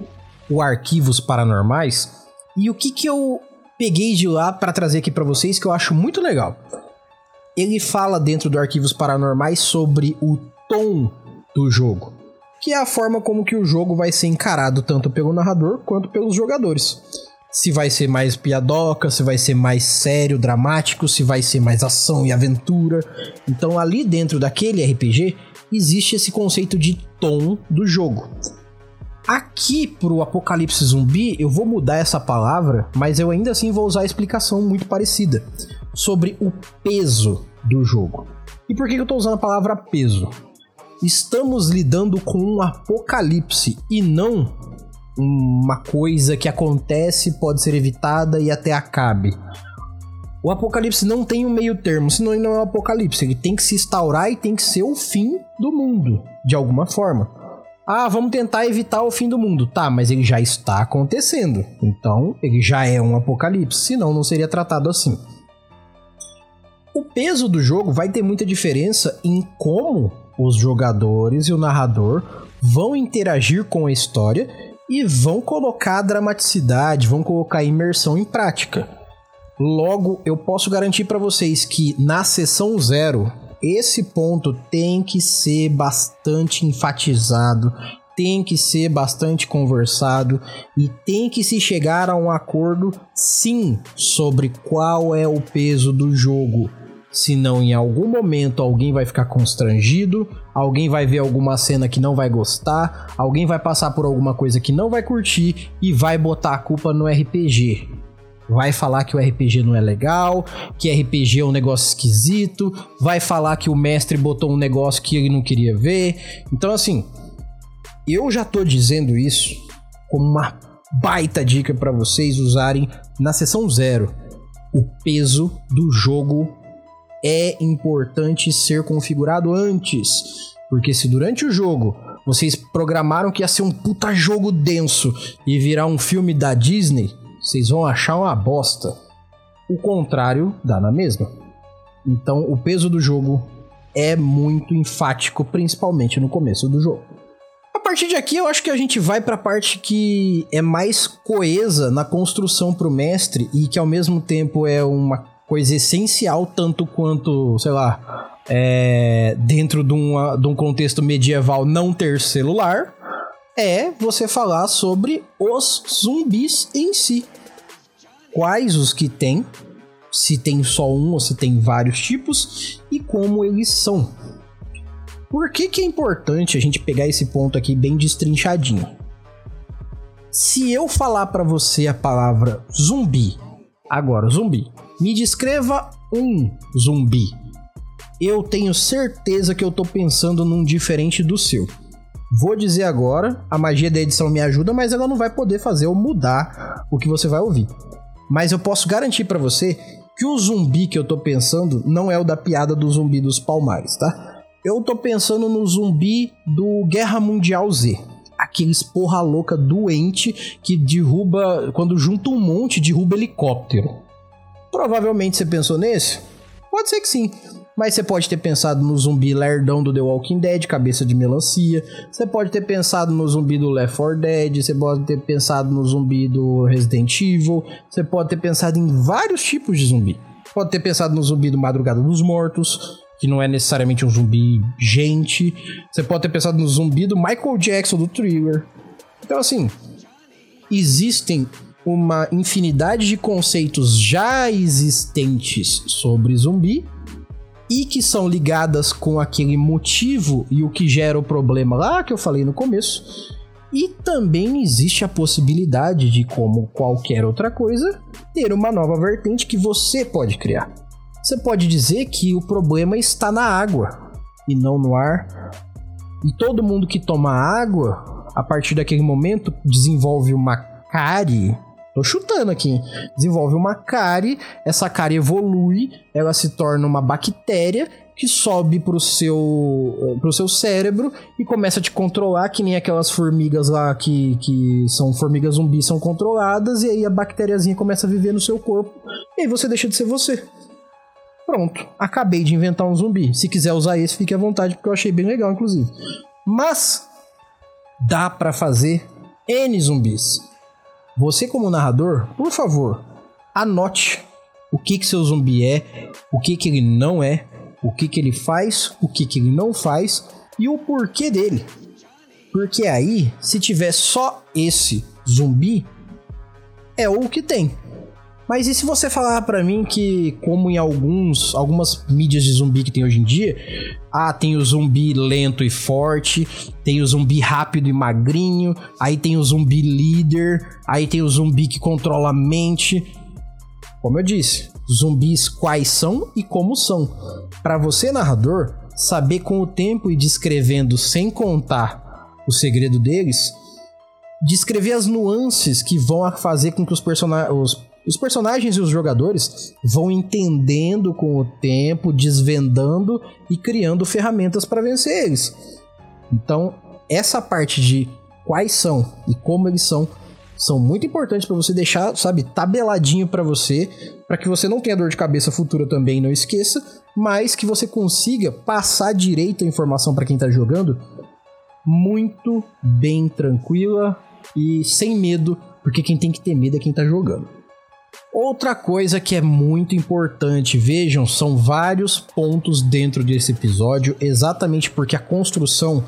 o Arquivos Paranormais, e o que que eu peguei de lá para trazer aqui para vocês que eu acho muito legal. Ele fala dentro do Arquivos Paranormais sobre o tom do jogo, que é a forma como que o jogo vai ser encarado tanto pelo narrador quanto pelos jogadores. Se vai ser mais piadoca, se vai ser mais sério, dramático, se vai ser mais ação e aventura. Então ali dentro daquele RPG existe esse conceito de tom do jogo. Aqui pro apocalipse zumbi, eu vou mudar essa palavra, mas eu ainda assim vou usar a explicação muito parecida sobre o peso do jogo. E por que eu tô usando a palavra peso? Estamos lidando com um apocalipse e não uma coisa que acontece, pode ser evitada e até acabe. O apocalipse não tem um meio termo, senão ele não é um apocalipse. Ele tem que se instaurar e tem que ser o fim do mundo, de alguma forma. Ah, vamos tentar evitar o fim do mundo. Tá, mas ele já está acontecendo. Então, ele já é um apocalipse, senão não seria tratado assim. O peso do jogo vai ter muita diferença em como os jogadores e o narrador vão interagir com a história e vão colocar dramaticidade, vão colocar imersão em prática. Logo, eu posso garantir para vocês que na sessão zero esse ponto tem que ser bastante enfatizado, tem que ser bastante conversado e tem que se chegar a um acordo, sim, sobre qual é o peso do jogo. Senão, em algum momento, alguém vai ficar constrangido, alguém vai ver alguma cena que não vai gostar, alguém vai passar por alguma coisa que não vai curtir e vai botar a culpa no RPG vai falar que o RPG não é legal, que RPG é um negócio esquisito, vai falar que o mestre botou um negócio que ele não queria ver. Então, assim, eu já tô dizendo isso como uma baita dica para vocês usarem na sessão zero. O peso do jogo é importante ser configurado antes, porque se durante o jogo vocês programaram que ia ser um puta jogo denso e virar um filme da Disney, vocês vão achar uma bosta. o contrário dá na mesma. Então o peso do jogo é muito enfático, principalmente no começo do jogo. A partir de aqui, eu acho que a gente vai para a parte que é mais coesa na construção para o mestre e que ao mesmo tempo é uma coisa essencial, tanto quanto, sei lá, é, dentro de, uma, de um contexto medieval não ter celular, é você falar sobre os zumbis em si. Quais os que tem, se tem só um ou se tem vários tipos e como eles são. Por que, que é importante a gente pegar esse ponto aqui bem destrinchadinho? Se eu falar para você a palavra zumbi, agora zumbi, me descreva um zumbi. Eu tenho certeza que eu tô pensando num diferente do seu. Vou dizer agora, a magia da edição me ajuda, mas ela não vai poder fazer eu mudar o que você vai ouvir. Mas eu posso garantir para você que o zumbi que eu tô pensando não é o da piada do zumbi dos palmares, tá? Eu tô pensando no zumbi do Guerra Mundial Z. Aqueles porra louca doente que derruba, quando junta um monte, derruba helicóptero. Provavelmente você pensou nesse? Pode ser que sim. Mas você pode ter pensado no zumbi lerdão do The Walking Dead, cabeça de melancia. Você pode ter pensado no zumbi do Left 4 Dead. Você pode ter pensado no zumbi do Resident Evil. Você pode ter pensado em vários tipos de zumbi. Pode ter pensado no zumbi do Madrugada dos Mortos, que não é necessariamente um zumbi gente. Você pode ter pensado no zumbi do Michael Jackson do Thriller. Então, assim, existem uma infinidade de conceitos já existentes sobre zumbi e que são ligadas com aquele motivo e o que gera o problema lá que eu falei no começo. E também existe a possibilidade de, como qualquer outra coisa, ter uma nova vertente que você pode criar. Você pode dizer que o problema está na água e não no ar. E todo mundo que toma água, a partir daquele momento, desenvolve uma cárie Tô chutando aqui. Desenvolve uma cárie, essa cárie evolui, ela se torna uma bactéria que sobe pro seu, pro seu cérebro e começa a te controlar, que nem aquelas formigas lá que, que são formigas zumbis são controladas, e aí a bactériazinha começa a viver no seu corpo, e aí você deixa de ser você. Pronto, acabei de inventar um zumbi. Se quiser usar esse, fique à vontade, porque eu achei bem legal, inclusive. Mas dá para fazer N zumbis. Você, como narrador, por favor, anote o que, que seu zumbi é, o que, que ele não é, o que, que ele faz, o que, que ele não faz e o porquê dele. Porque aí, se tiver só esse zumbi, é o que tem. Mas e se você falar para mim que, como em alguns, algumas mídias de zumbi que tem hoje em dia, ah, tem o zumbi lento e forte, tem o zumbi rápido e magrinho, aí tem o zumbi líder, aí tem o zumbi que controla a mente. Como eu disse, zumbis quais são e como são. Para você, narrador, saber com o tempo e descrevendo sem contar o segredo deles, descrever as nuances que vão fazer com que os, personagens os personagens e os jogadores vão entendendo com o tempo, desvendando e criando ferramentas para vencer eles. Então, essa parte de quais são e como eles são são muito importantes para você deixar, sabe, tabeladinho para você, para que você não tenha dor de cabeça futura também, não esqueça, mas que você consiga passar direito a informação para quem tá jogando muito bem tranquila e sem medo, porque quem tem que ter medo é quem tá jogando. Outra coisa que é muito importante, vejam, são vários pontos dentro desse episódio, exatamente porque a construção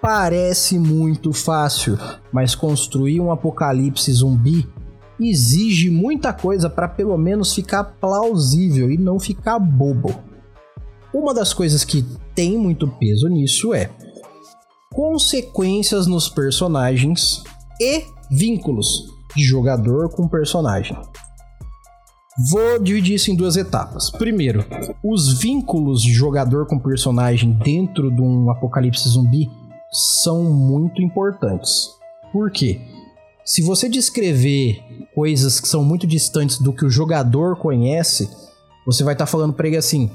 parece muito fácil, mas construir um apocalipse zumbi exige muita coisa para pelo menos ficar plausível e não ficar bobo. Uma das coisas que tem muito peso nisso é consequências nos personagens e vínculos de jogador com personagem. Vou dividir isso em duas etapas. Primeiro, os vínculos de jogador com personagem dentro de um apocalipse zumbi são muito importantes. Por quê? Se você descrever coisas que são muito distantes do que o jogador conhece, você vai estar tá falando para ele assim: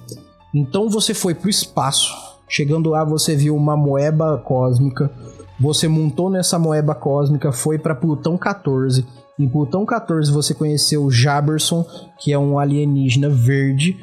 então você foi pro espaço. Chegando lá, você viu uma moeba cósmica. Você montou nessa moeba cósmica, foi para Plutão 14 Em Plutão 14 você conheceu o Jaberson, que é um alienígena verde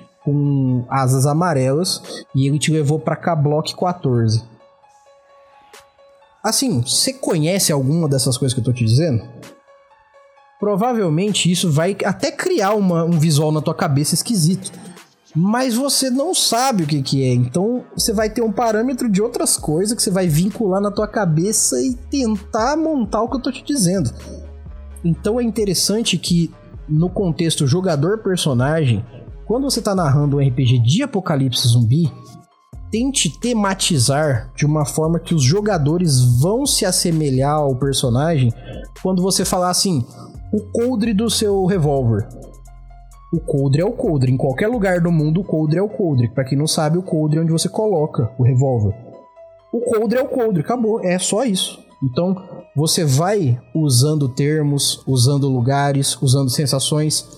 Então é interessante que no contexto jogador-personagem, quando você está narrando um RPG de apocalipse zumbi, tente tematizar de uma forma que os jogadores vão se assemelhar ao personagem quando você falar assim, o coldre do seu revólver. O coldre é o coldre. Em qualquer lugar do mundo, o coldre é o coldre. Para quem não sabe, o coldre é onde você coloca o revólver. O coldre é o coldre, acabou. É só isso. Então, você vai usando termos, usando lugares, usando sensações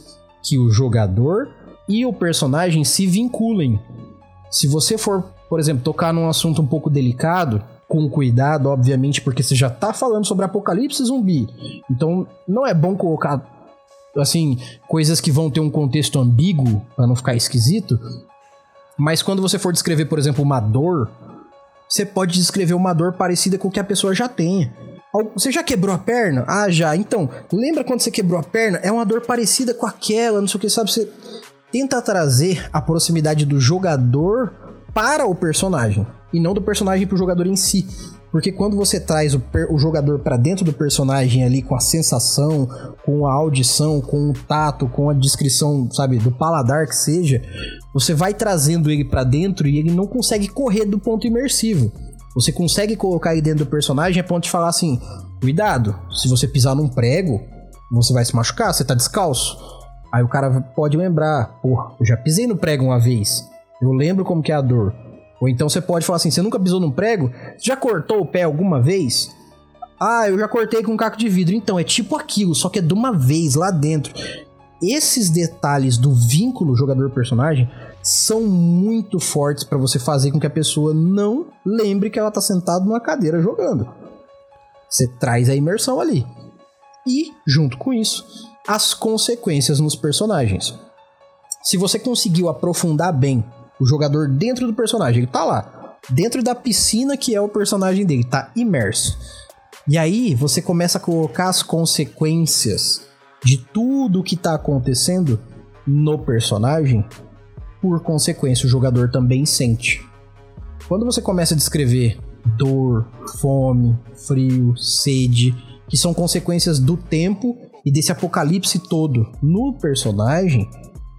que o jogador e o personagem se vinculem. Se você for, por exemplo, tocar num assunto um pouco delicado, com cuidado, obviamente, porque você já tá falando sobre apocalipse zumbi. Então, não é bom colocar assim, coisas que vão ter um contexto ambíguo para não ficar esquisito. Mas quando você for descrever, por exemplo, uma dor, você pode descrever uma dor parecida com o que a pessoa já tenha. Você já quebrou a perna? Ah, já. Então, lembra quando você quebrou a perna? É uma dor parecida com aquela, não sei o que, sabe? Você tenta trazer a proximidade do jogador para o personagem e não do personagem para o jogador em si. Porque quando você traz o, o jogador para dentro do personagem ali com a sensação, com a audição, com o tato, com a descrição, sabe, do paladar que seja, você vai trazendo ele para dentro e ele não consegue correr do ponto imersivo. Você consegue colocar ele dentro do personagem a ponto de falar assim: cuidado, se você pisar num prego, você vai se machucar, você tá descalço. Aí o cara pode lembrar, porra, eu já pisei no prego uma vez. Eu lembro como que é a dor. Ou então você pode falar assim: você nunca pisou num prego? Já cortou o pé alguma vez? Ah, eu já cortei com um caco de vidro. Então, é tipo aquilo, só que é de uma vez lá dentro. Esses detalhes do vínculo jogador-personagem são muito fortes para você fazer com que a pessoa não lembre que ela tá sentada numa cadeira jogando. Você traz a imersão ali. E, junto com isso, as consequências nos personagens. Se você conseguiu aprofundar bem o jogador dentro do personagem, ele tá lá, dentro da piscina que é o personagem dele, tá imerso. E aí você começa a colocar as consequências de tudo o que tá acontecendo no personagem por consequência, o jogador também sente. Quando você começa a descrever dor, fome, frio, sede, que são consequências do tempo e desse apocalipse todo no personagem,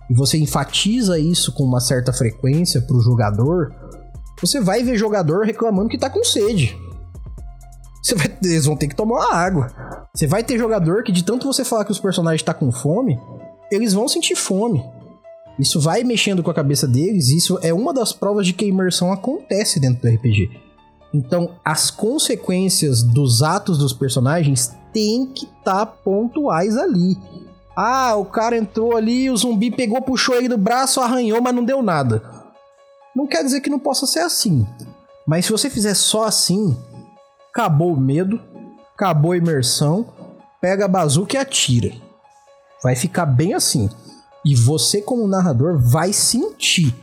e você enfatiza isso com uma certa frequência para o jogador, você vai ver jogador reclamando que tá com sede. Vai, eles vão ter que tomar uma água. Você vai ter jogador que, de tanto você falar que os personagens tá com fome, eles vão sentir fome. Isso vai mexendo com a cabeça deles, isso é uma das provas de que a imersão acontece dentro do RPG. Então, as consequências dos atos dos personagens têm que estar tá pontuais ali. Ah, o cara entrou ali, o zumbi pegou, puxou ele do braço, arranhou, mas não deu nada. Não quer dizer que não possa ser assim. Mas se você fizer só assim, acabou o medo, acabou a imersão, pega a bazuca e atira. Vai ficar bem assim. E você, como narrador, vai sentir.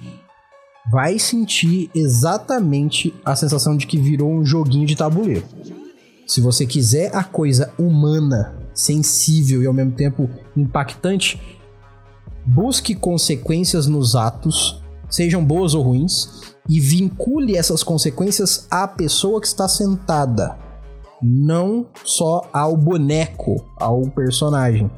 Vai sentir exatamente a sensação de que virou um joguinho de tabuleiro. Se você quiser a coisa humana, sensível e ao mesmo tempo impactante, busque consequências nos atos, sejam boas ou ruins, e vincule essas consequências à pessoa que está sentada, não só ao boneco, ao personagem.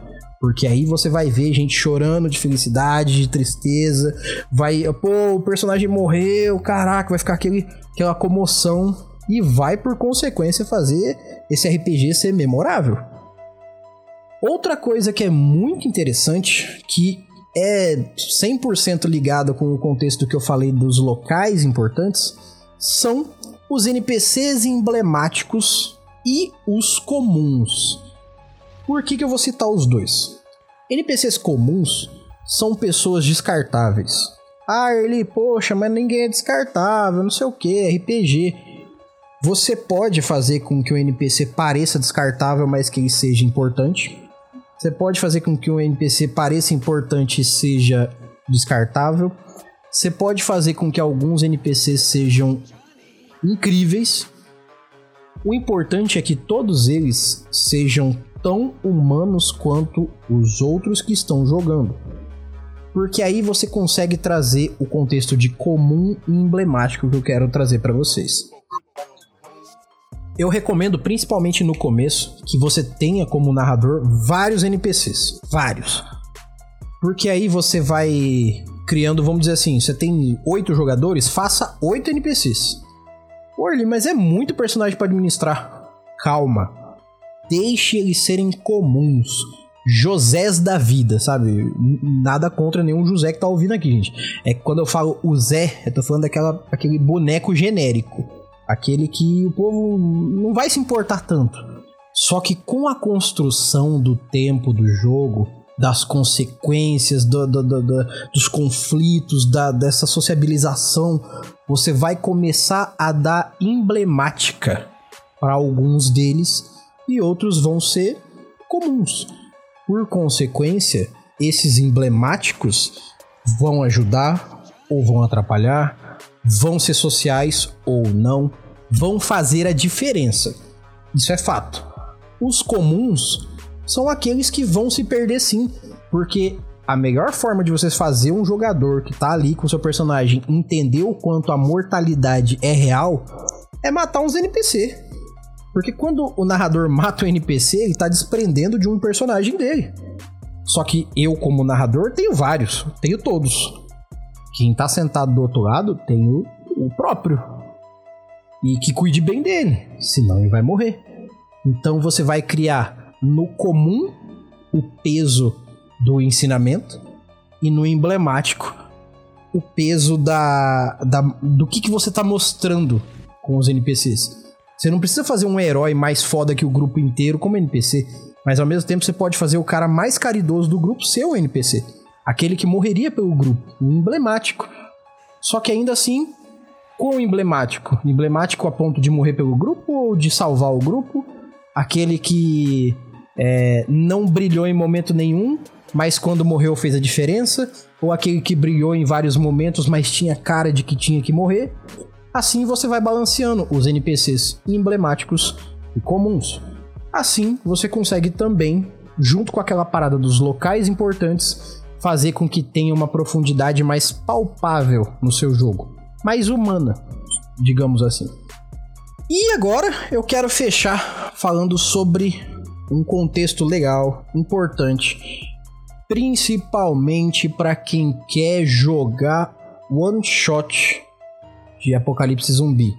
Porque aí você vai ver gente chorando de felicidade, de tristeza. Vai, pô, o personagem morreu, caraca, vai ficar aquele, aquela comoção. E vai, por consequência, fazer esse RPG ser memorável. Outra coisa que é muito interessante, que é 100% ligada com o contexto que eu falei dos locais importantes, são os NPCs emblemáticos e os comuns. Por que, que eu vou citar os dois? NPCs comuns são pessoas descartáveis. Ah, ele, poxa, mas ninguém é descartável, não sei o que, RPG. Você pode fazer com que o NPC pareça descartável, mas que ele seja importante. Você pode fazer com que um NPC pareça importante e seja descartável. Você pode fazer com que alguns NPCs sejam incríveis. O importante é que todos eles sejam tão humanos quanto os outros que estão jogando. Porque aí você consegue trazer o contexto de comum e emblemático que eu quero trazer para vocês. Eu recomendo, principalmente no começo, que você tenha como narrador vários NPCs. Vários. Porque aí você vai criando, vamos dizer assim, você tem oito jogadores, faça oito NPCs. Orly, mas é muito personagem para administrar. Calma. Deixe eles serem comuns. Josés da vida, sabe? Nada contra nenhum José que tá ouvindo aqui, gente. É que quando eu falo o Zé, eu tô falando daquela, aquele boneco genérico. Aquele que o povo não vai se importar tanto. Só que com a construção do tempo do jogo, das consequências, do, do, do, dos conflitos, da, dessa sociabilização, você vai começar a dar emblemática para alguns deles e outros vão ser comuns. Por consequência, esses emblemáticos vão ajudar ou vão atrapalhar, vão ser sociais ou não, vão fazer a diferença. Isso é fato. Os comuns são aqueles que vão se perder sim, porque a melhor forma de vocês fazer um jogador que tá ali com seu personagem entender o quanto a mortalidade é real é matar uns NPC. Porque quando o narrador mata o NPC, ele tá desprendendo de um personagem dele. Só que eu, como narrador, tenho vários, tenho todos. Quem tá sentado do outro lado tem o, o próprio. E que cuide bem dele, senão ele vai morrer. Então você vai criar no comum o peso do ensinamento e no emblemático o peso da, da do que, que você tá mostrando com os NPCs. Você não precisa fazer um herói mais foda que o grupo inteiro como NPC, mas ao mesmo tempo você pode fazer o cara mais caridoso do grupo ser o NPC aquele que morreria pelo grupo, emblemático. Só que ainda assim, quão emblemático? Emblemático a ponto de morrer pelo grupo ou de salvar o grupo? Aquele que é, não brilhou em momento nenhum, mas quando morreu fez a diferença? Ou aquele que brilhou em vários momentos, mas tinha cara de que tinha que morrer? Assim você vai balanceando os NPCs emblemáticos e comuns. Assim você consegue também, junto com aquela parada dos locais importantes, fazer com que tenha uma profundidade mais palpável no seu jogo, mais humana, digamos assim. E agora eu quero fechar falando sobre um contexto legal, importante, principalmente para quem quer jogar one shot de Apocalipse Zumbi.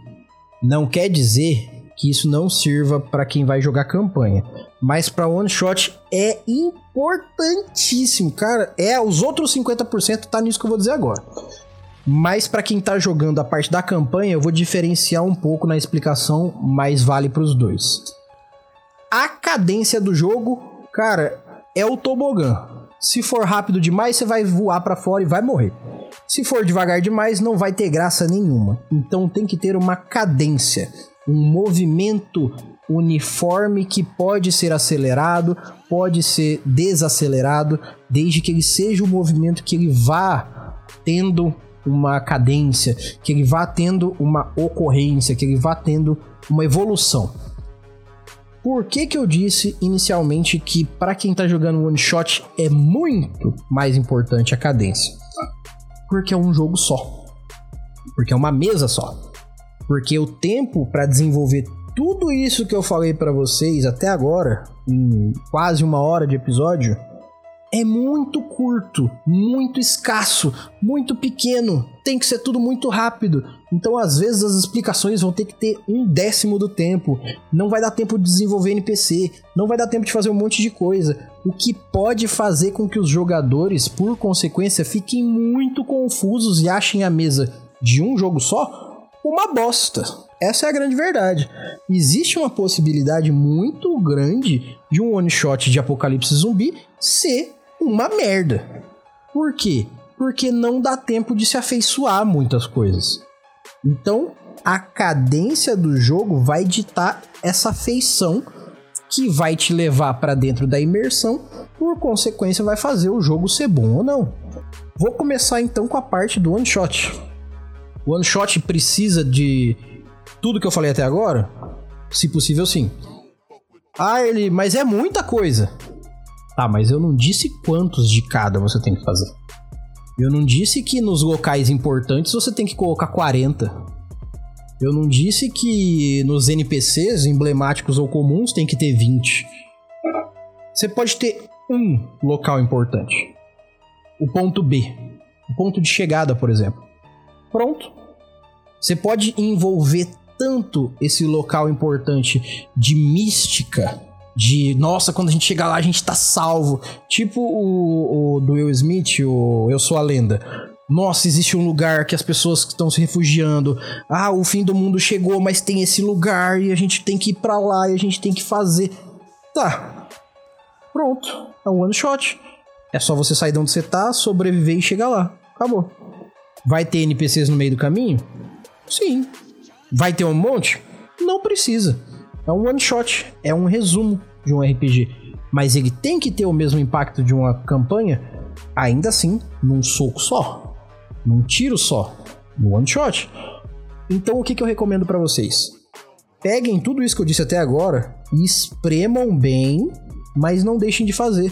Não quer dizer que isso não sirva para quem vai jogar campanha. Mas para one shot é importantíssimo, cara. É, os outros 50% tá nisso que eu vou dizer agora. Mas para quem tá jogando a parte da campanha, eu vou diferenciar um pouco na explicação, mas vale para os dois. A cadência do jogo, cara, é o tobogã. Se for rápido demais, você vai voar para fora e vai morrer. Se for devagar demais, não vai ter graça nenhuma. Então tem que ter uma cadência um movimento uniforme que pode ser acelerado, pode ser desacelerado, desde que ele seja um movimento que ele vá tendo uma cadência, que ele vá tendo uma ocorrência, que ele vá tendo uma evolução. Por que, que eu disse inicialmente que para quem está jogando one shot é muito mais importante a cadência? Porque é um jogo só. Porque é uma mesa só. Porque o tempo para desenvolver tudo isso que eu falei para vocês até agora, em quase uma hora de episódio, é muito curto, muito escasso, muito pequeno. Tem que ser tudo muito rápido. Então, às vezes, as explicações vão ter que ter um décimo do tempo. Não vai dar tempo de desenvolver NPC, não vai dar tempo de fazer um monte de coisa. O que pode fazer com que os jogadores, por consequência, fiquem muito confusos e achem a mesa de um jogo só uma bosta. Essa é a grande verdade. Existe uma possibilidade muito grande de um one shot de apocalipse zumbi ser uma merda. Por quê? Porque não dá tempo de se afeiçoar muitas coisas. Então, a cadência do jogo vai ditar essa feição que vai te levar para dentro da imersão, por consequência vai fazer o jogo ser bom ou não. Vou começar então com a parte do one shot. O one shot precisa de tudo que eu falei até agora? Se possível, sim. Ah, ele, mas é muita coisa. Tá, mas eu não disse quantos de cada você tem que fazer. Eu não disse que nos locais importantes você tem que colocar 40. Eu não disse que nos NPCs emblemáticos ou comuns tem que ter 20. Você pode ter um local importante. O ponto B. O ponto de chegada, por exemplo. Pronto. Você pode envolver tanto esse local importante de mística, de nossa, quando a gente chegar lá a gente tá salvo. Tipo o, o do Will Smith, o Eu Sou a Lenda. Nossa, existe um lugar que as pessoas estão se refugiando. Ah, o fim do mundo chegou, mas tem esse lugar e a gente tem que ir para lá e a gente tem que fazer. Tá. Pronto. É um one shot. É só você sair de onde você tá, sobreviver e chegar lá. Acabou. Vai ter NPCs no meio do caminho? Sim. Vai ter um monte? Não precisa. É um one shot, é um resumo de um RPG. Mas ele tem que ter o mesmo impacto de uma campanha, ainda assim, num soco só, num tiro só, no one shot. Então o que, que eu recomendo para vocês? Peguem tudo isso que eu disse até agora e espremam bem, mas não deixem de fazer.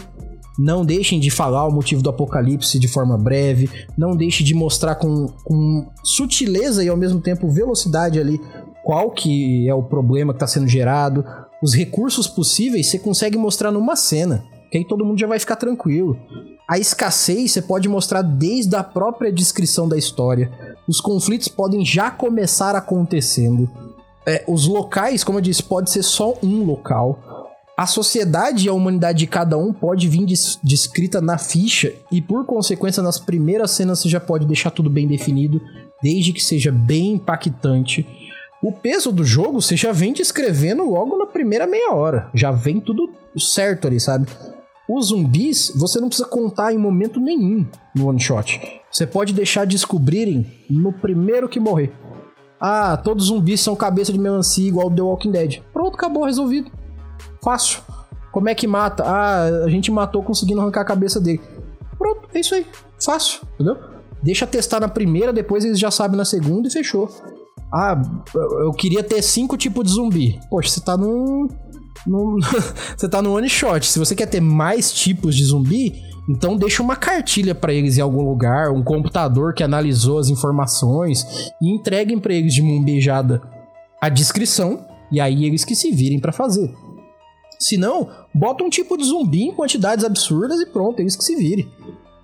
Não deixem de falar o motivo do apocalipse de forma breve. Não deixem de mostrar com, com sutileza e ao mesmo tempo velocidade ali qual que é o problema que está sendo gerado. Os recursos possíveis você consegue mostrar numa cena, que aí todo mundo já vai ficar tranquilo. A escassez você pode mostrar desde a própria descrição da história. Os conflitos podem já começar acontecendo. É, os locais, como eu disse, pode ser só um local a sociedade e a humanidade de cada um pode vir descrita na ficha e, por consequência, nas primeiras cenas você já pode deixar tudo bem definido, desde que seja bem impactante. O peso do jogo você já vem descrevendo logo na primeira meia hora, já vem tudo certo ali, sabe? Os zumbis você não precisa contar em momento nenhum no one shot. Você pode deixar descobrirem no primeiro que morrer. Ah, todos os zumbis são cabeça de melancia igual The Walking Dead. Pronto, acabou, resolvido. Fácil. Como é que mata? Ah, a gente matou conseguindo arrancar a cabeça dele. Pronto, é isso aí. Fácil, entendeu? Deixa testar na primeira, depois eles já sabem na segunda e fechou. Ah, eu queria ter cinco tipos de zumbi. Poxa, você tá num. num você tá no one shot. Se você quer ter mais tipos de zumbi, então deixa uma cartilha para eles em algum lugar, um computador que analisou as informações e entreguem para eles de mão beijada a descrição e aí eles que se virem para fazer. Se não, bota um tipo de zumbi em quantidades absurdas e pronto, isso que se vire.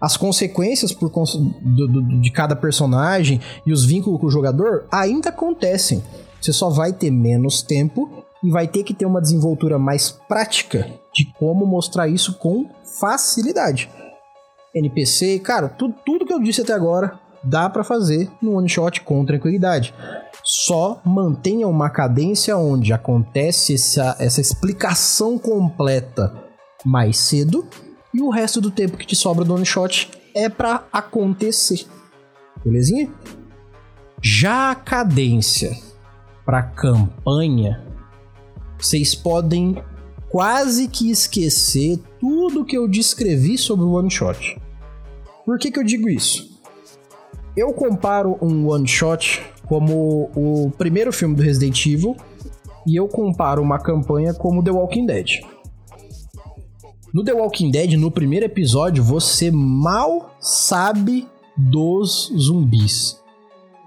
As consequências por, do, do, de cada personagem e os vínculos com o jogador ainda acontecem. Você só vai ter menos tempo e vai ter que ter uma desenvoltura mais prática de como mostrar isso com facilidade. NPC, cara, tudo, tudo que eu disse até agora dá para fazer no one shot com tranquilidade. Só mantenha uma cadência onde acontece essa, essa explicação completa mais cedo e o resto do tempo que te sobra do one shot é para acontecer. Belezinha? Já a cadência para campanha, vocês podem quase que esquecer tudo que eu descrevi sobre o one shot. Por que, que eu digo isso? Eu comparo um one shot como o primeiro filme do Resident Evil e eu comparo uma campanha como The Walking Dead. No The Walking Dead, no primeiro episódio, você mal sabe dos zumbis,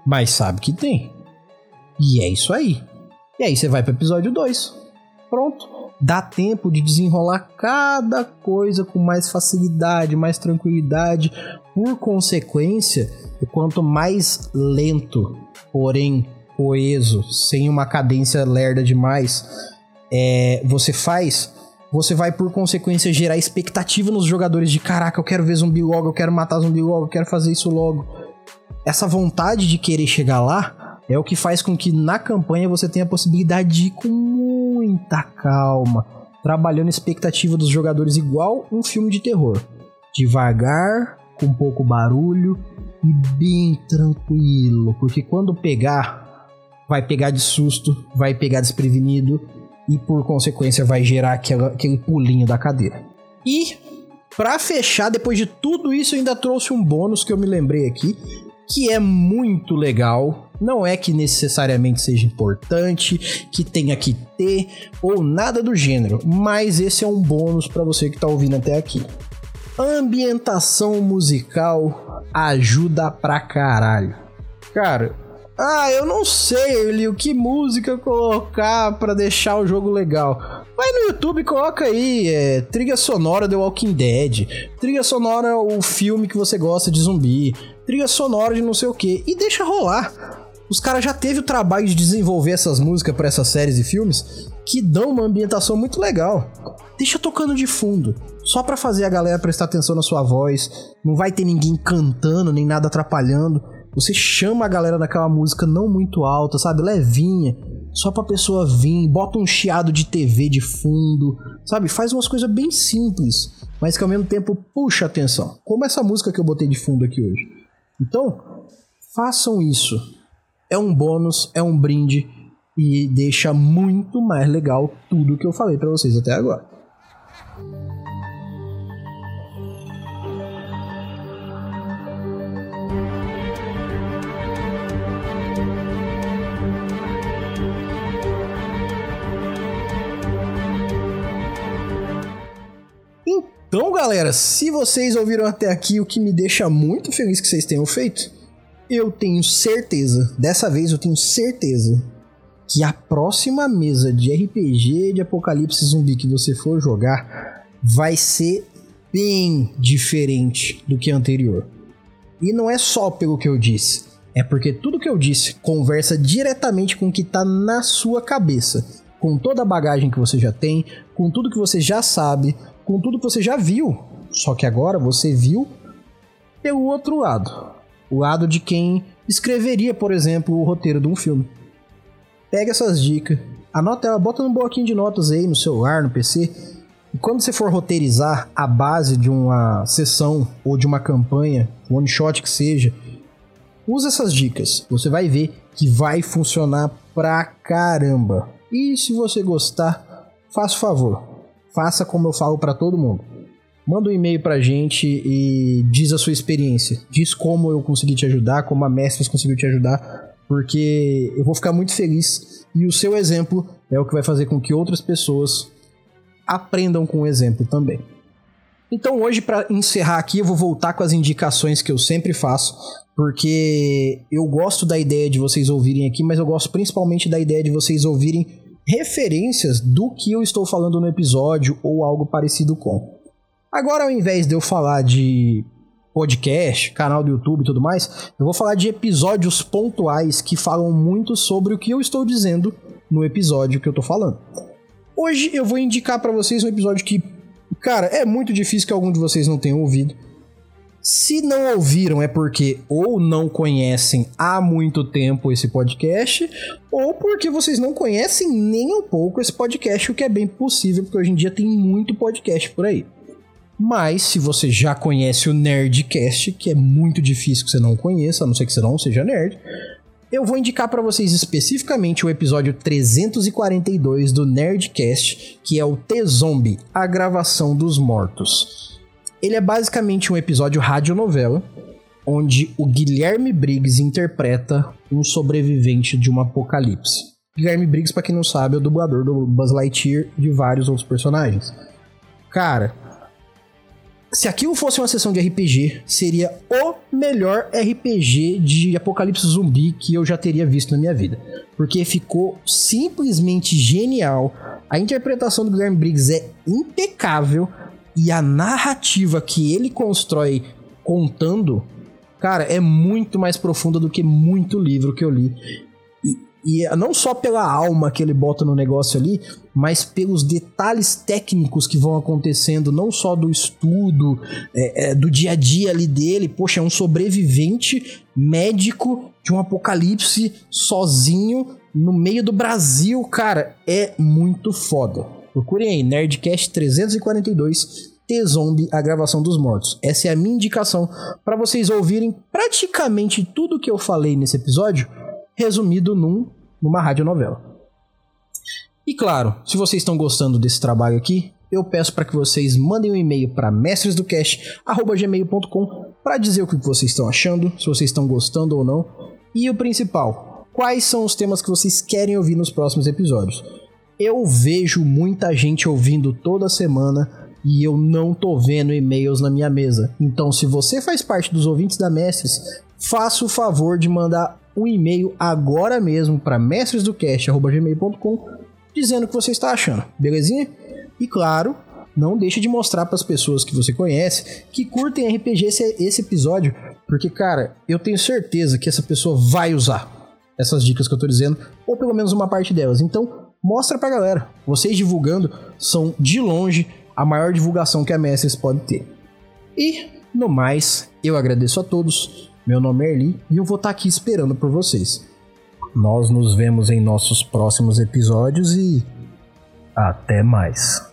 mas sabe que tem. E é isso aí. E aí você vai para episódio 2. Pronto. Dá tempo de desenrolar cada coisa com mais facilidade, mais tranquilidade. Por consequência, quanto mais lento, porém coeso, sem uma cadência lerda demais, é, você faz, você vai por consequência gerar expectativa nos jogadores de caraca, eu quero ver zumbi logo, eu quero matar zumbi logo, eu quero fazer isso logo. Essa vontade de querer chegar lá é o que faz com que na campanha você tenha a possibilidade de ir com muita calma, trabalhando a expectativa dos jogadores igual um filme de terror. Devagar, com pouco barulho e bem tranquilo, porque quando pegar, vai pegar de susto, vai pegar desprevenido e por consequência vai gerar aquela, aquele pulinho da cadeira. E para fechar, depois de tudo isso, eu ainda trouxe um bônus que eu me lembrei aqui, que é muito legal. Não é que necessariamente seja importante, que tenha que ter ou nada do gênero, mas esse é um bônus para você que tá ouvindo até aqui. Ambientação musical ajuda pra caralho. Cara, ah, eu não sei, Elio, que música colocar para deixar o jogo legal. Vai no YouTube e coloca aí, é, trilha sonora The Walking Dead, trilha sonora o filme que você gosta de zumbi, trilha sonora de não sei o que, e deixa rolar. Os caras já teve o trabalho de desenvolver essas músicas para essas séries e filmes que dão uma ambientação muito legal. Deixa tocando de fundo, só para fazer a galera prestar atenção na sua voz. Não vai ter ninguém cantando nem nada atrapalhando. Você chama a galera naquela música não muito alta, sabe? Levinha. Só pra pessoa vir, bota um chiado de TV de fundo, sabe? Faz umas coisas bem simples, mas que ao mesmo tempo puxa atenção. Como essa música que eu botei de fundo aqui hoje. Então, façam isso. É um bônus, é um brinde e deixa muito mais legal tudo que eu falei para vocês até agora. Galera, se vocês ouviram até aqui, o que me deixa muito feliz que vocês tenham feito, eu tenho certeza, dessa vez eu tenho certeza, que a próxima mesa de RPG de Apocalipse Zumbi que você for jogar vai ser bem diferente do que a anterior. E não é só pelo que eu disse, é porque tudo que eu disse conversa diretamente com o que está na sua cabeça, com toda a bagagem que você já tem, com tudo que você já sabe, com tudo que você já viu. Só que agora você viu pelo outro lado. O lado de quem escreveria, por exemplo, o roteiro de um filme. Pega essas dicas, anota ela, bota num bloquinho de notas aí no celular, no PC. E quando você for roteirizar a base de uma sessão ou de uma campanha, one shot que seja, usa essas dicas. Você vai ver que vai funcionar pra caramba. E se você gostar, faça o favor, faça como eu falo para todo mundo. Manda um e-mail pra gente e diz a sua experiência. Diz como eu consegui te ajudar, como a Mestres conseguiu te ajudar, porque eu vou ficar muito feliz e o seu exemplo é o que vai fazer com que outras pessoas aprendam com o exemplo também. Então hoje para encerrar aqui eu vou voltar com as indicações que eu sempre faço, porque eu gosto da ideia de vocês ouvirem aqui, mas eu gosto principalmente da ideia de vocês ouvirem referências do que eu estou falando no episódio ou algo parecido com. Agora, ao invés de eu falar de podcast, canal do YouTube e tudo mais, eu vou falar de episódios pontuais que falam muito sobre o que eu estou dizendo no episódio que eu estou falando. Hoje eu vou indicar para vocês um episódio que, cara, é muito difícil que algum de vocês não tenham ouvido, se não ouviram é porque ou não conhecem há muito tempo esse podcast, ou porque vocês não conhecem nem um pouco esse podcast, o que é bem possível, porque hoje em dia tem muito podcast por aí. Mas se você já conhece o Nerdcast, que é muito difícil que você não conheça, a não ser que você não seja nerd, eu vou indicar para vocês especificamente o episódio 342 do Nerdcast, que é o T-Zombie, a gravação dos mortos. Ele é basicamente um episódio radionovela, onde o Guilherme Briggs interpreta um sobrevivente de um apocalipse. Guilherme Briggs, para quem não sabe, é o dublador do Buzz Lightyear e de vários outros personagens. Cara, se aquilo fosse uma sessão de RPG, seria o melhor RPG de apocalipse zumbi que eu já teria visto na minha vida. Porque ficou simplesmente genial. A interpretação do Guilherme Briggs é impecável e a narrativa que ele constrói contando, cara, é muito mais profunda do que muito livro que eu li. E, e não só pela alma que ele bota no negócio ali, mas pelos detalhes técnicos que vão acontecendo, não só do estudo, é, é, do dia a dia ali dele. Poxa, é um sobrevivente médico de um apocalipse sozinho no meio do Brasil, cara, é muito foda. Procurem aí, Nerdcast 342, T-Zombie, a gravação dos mortos. Essa é a minha indicação para vocês ouvirem praticamente tudo que eu falei nesse episódio, resumido num, numa radionovela. E claro, se vocês estão gostando desse trabalho aqui, eu peço para que vocês mandem um e-mail para mestresdocast@gmail.com para dizer o que vocês estão achando, se vocês estão gostando ou não, e o principal, quais são os temas que vocês querem ouvir nos próximos episódios. Eu vejo muita gente ouvindo toda semana e eu não tô vendo e-mails na minha mesa. Então, se você faz parte dos ouvintes da Mestres, faça o favor de mandar um e-mail agora mesmo para mestresdocast@gmail.com dizendo o que você está achando, belezinha? E claro, não deixe de mostrar para as pessoas que você conhece que curtem RPG esse, esse episódio, porque cara, eu tenho certeza que essa pessoa vai usar essas dicas que eu tô dizendo, ou pelo menos uma parte delas. Então, mostra pra galera. Vocês divulgando são de longe a maior divulgação que a Mestres pode ter. E, no mais, eu agradeço a todos. Meu nome é Erli e eu vou estar tá aqui esperando por vocês. Nós nos vemos em nossos próximos episódios e até mais.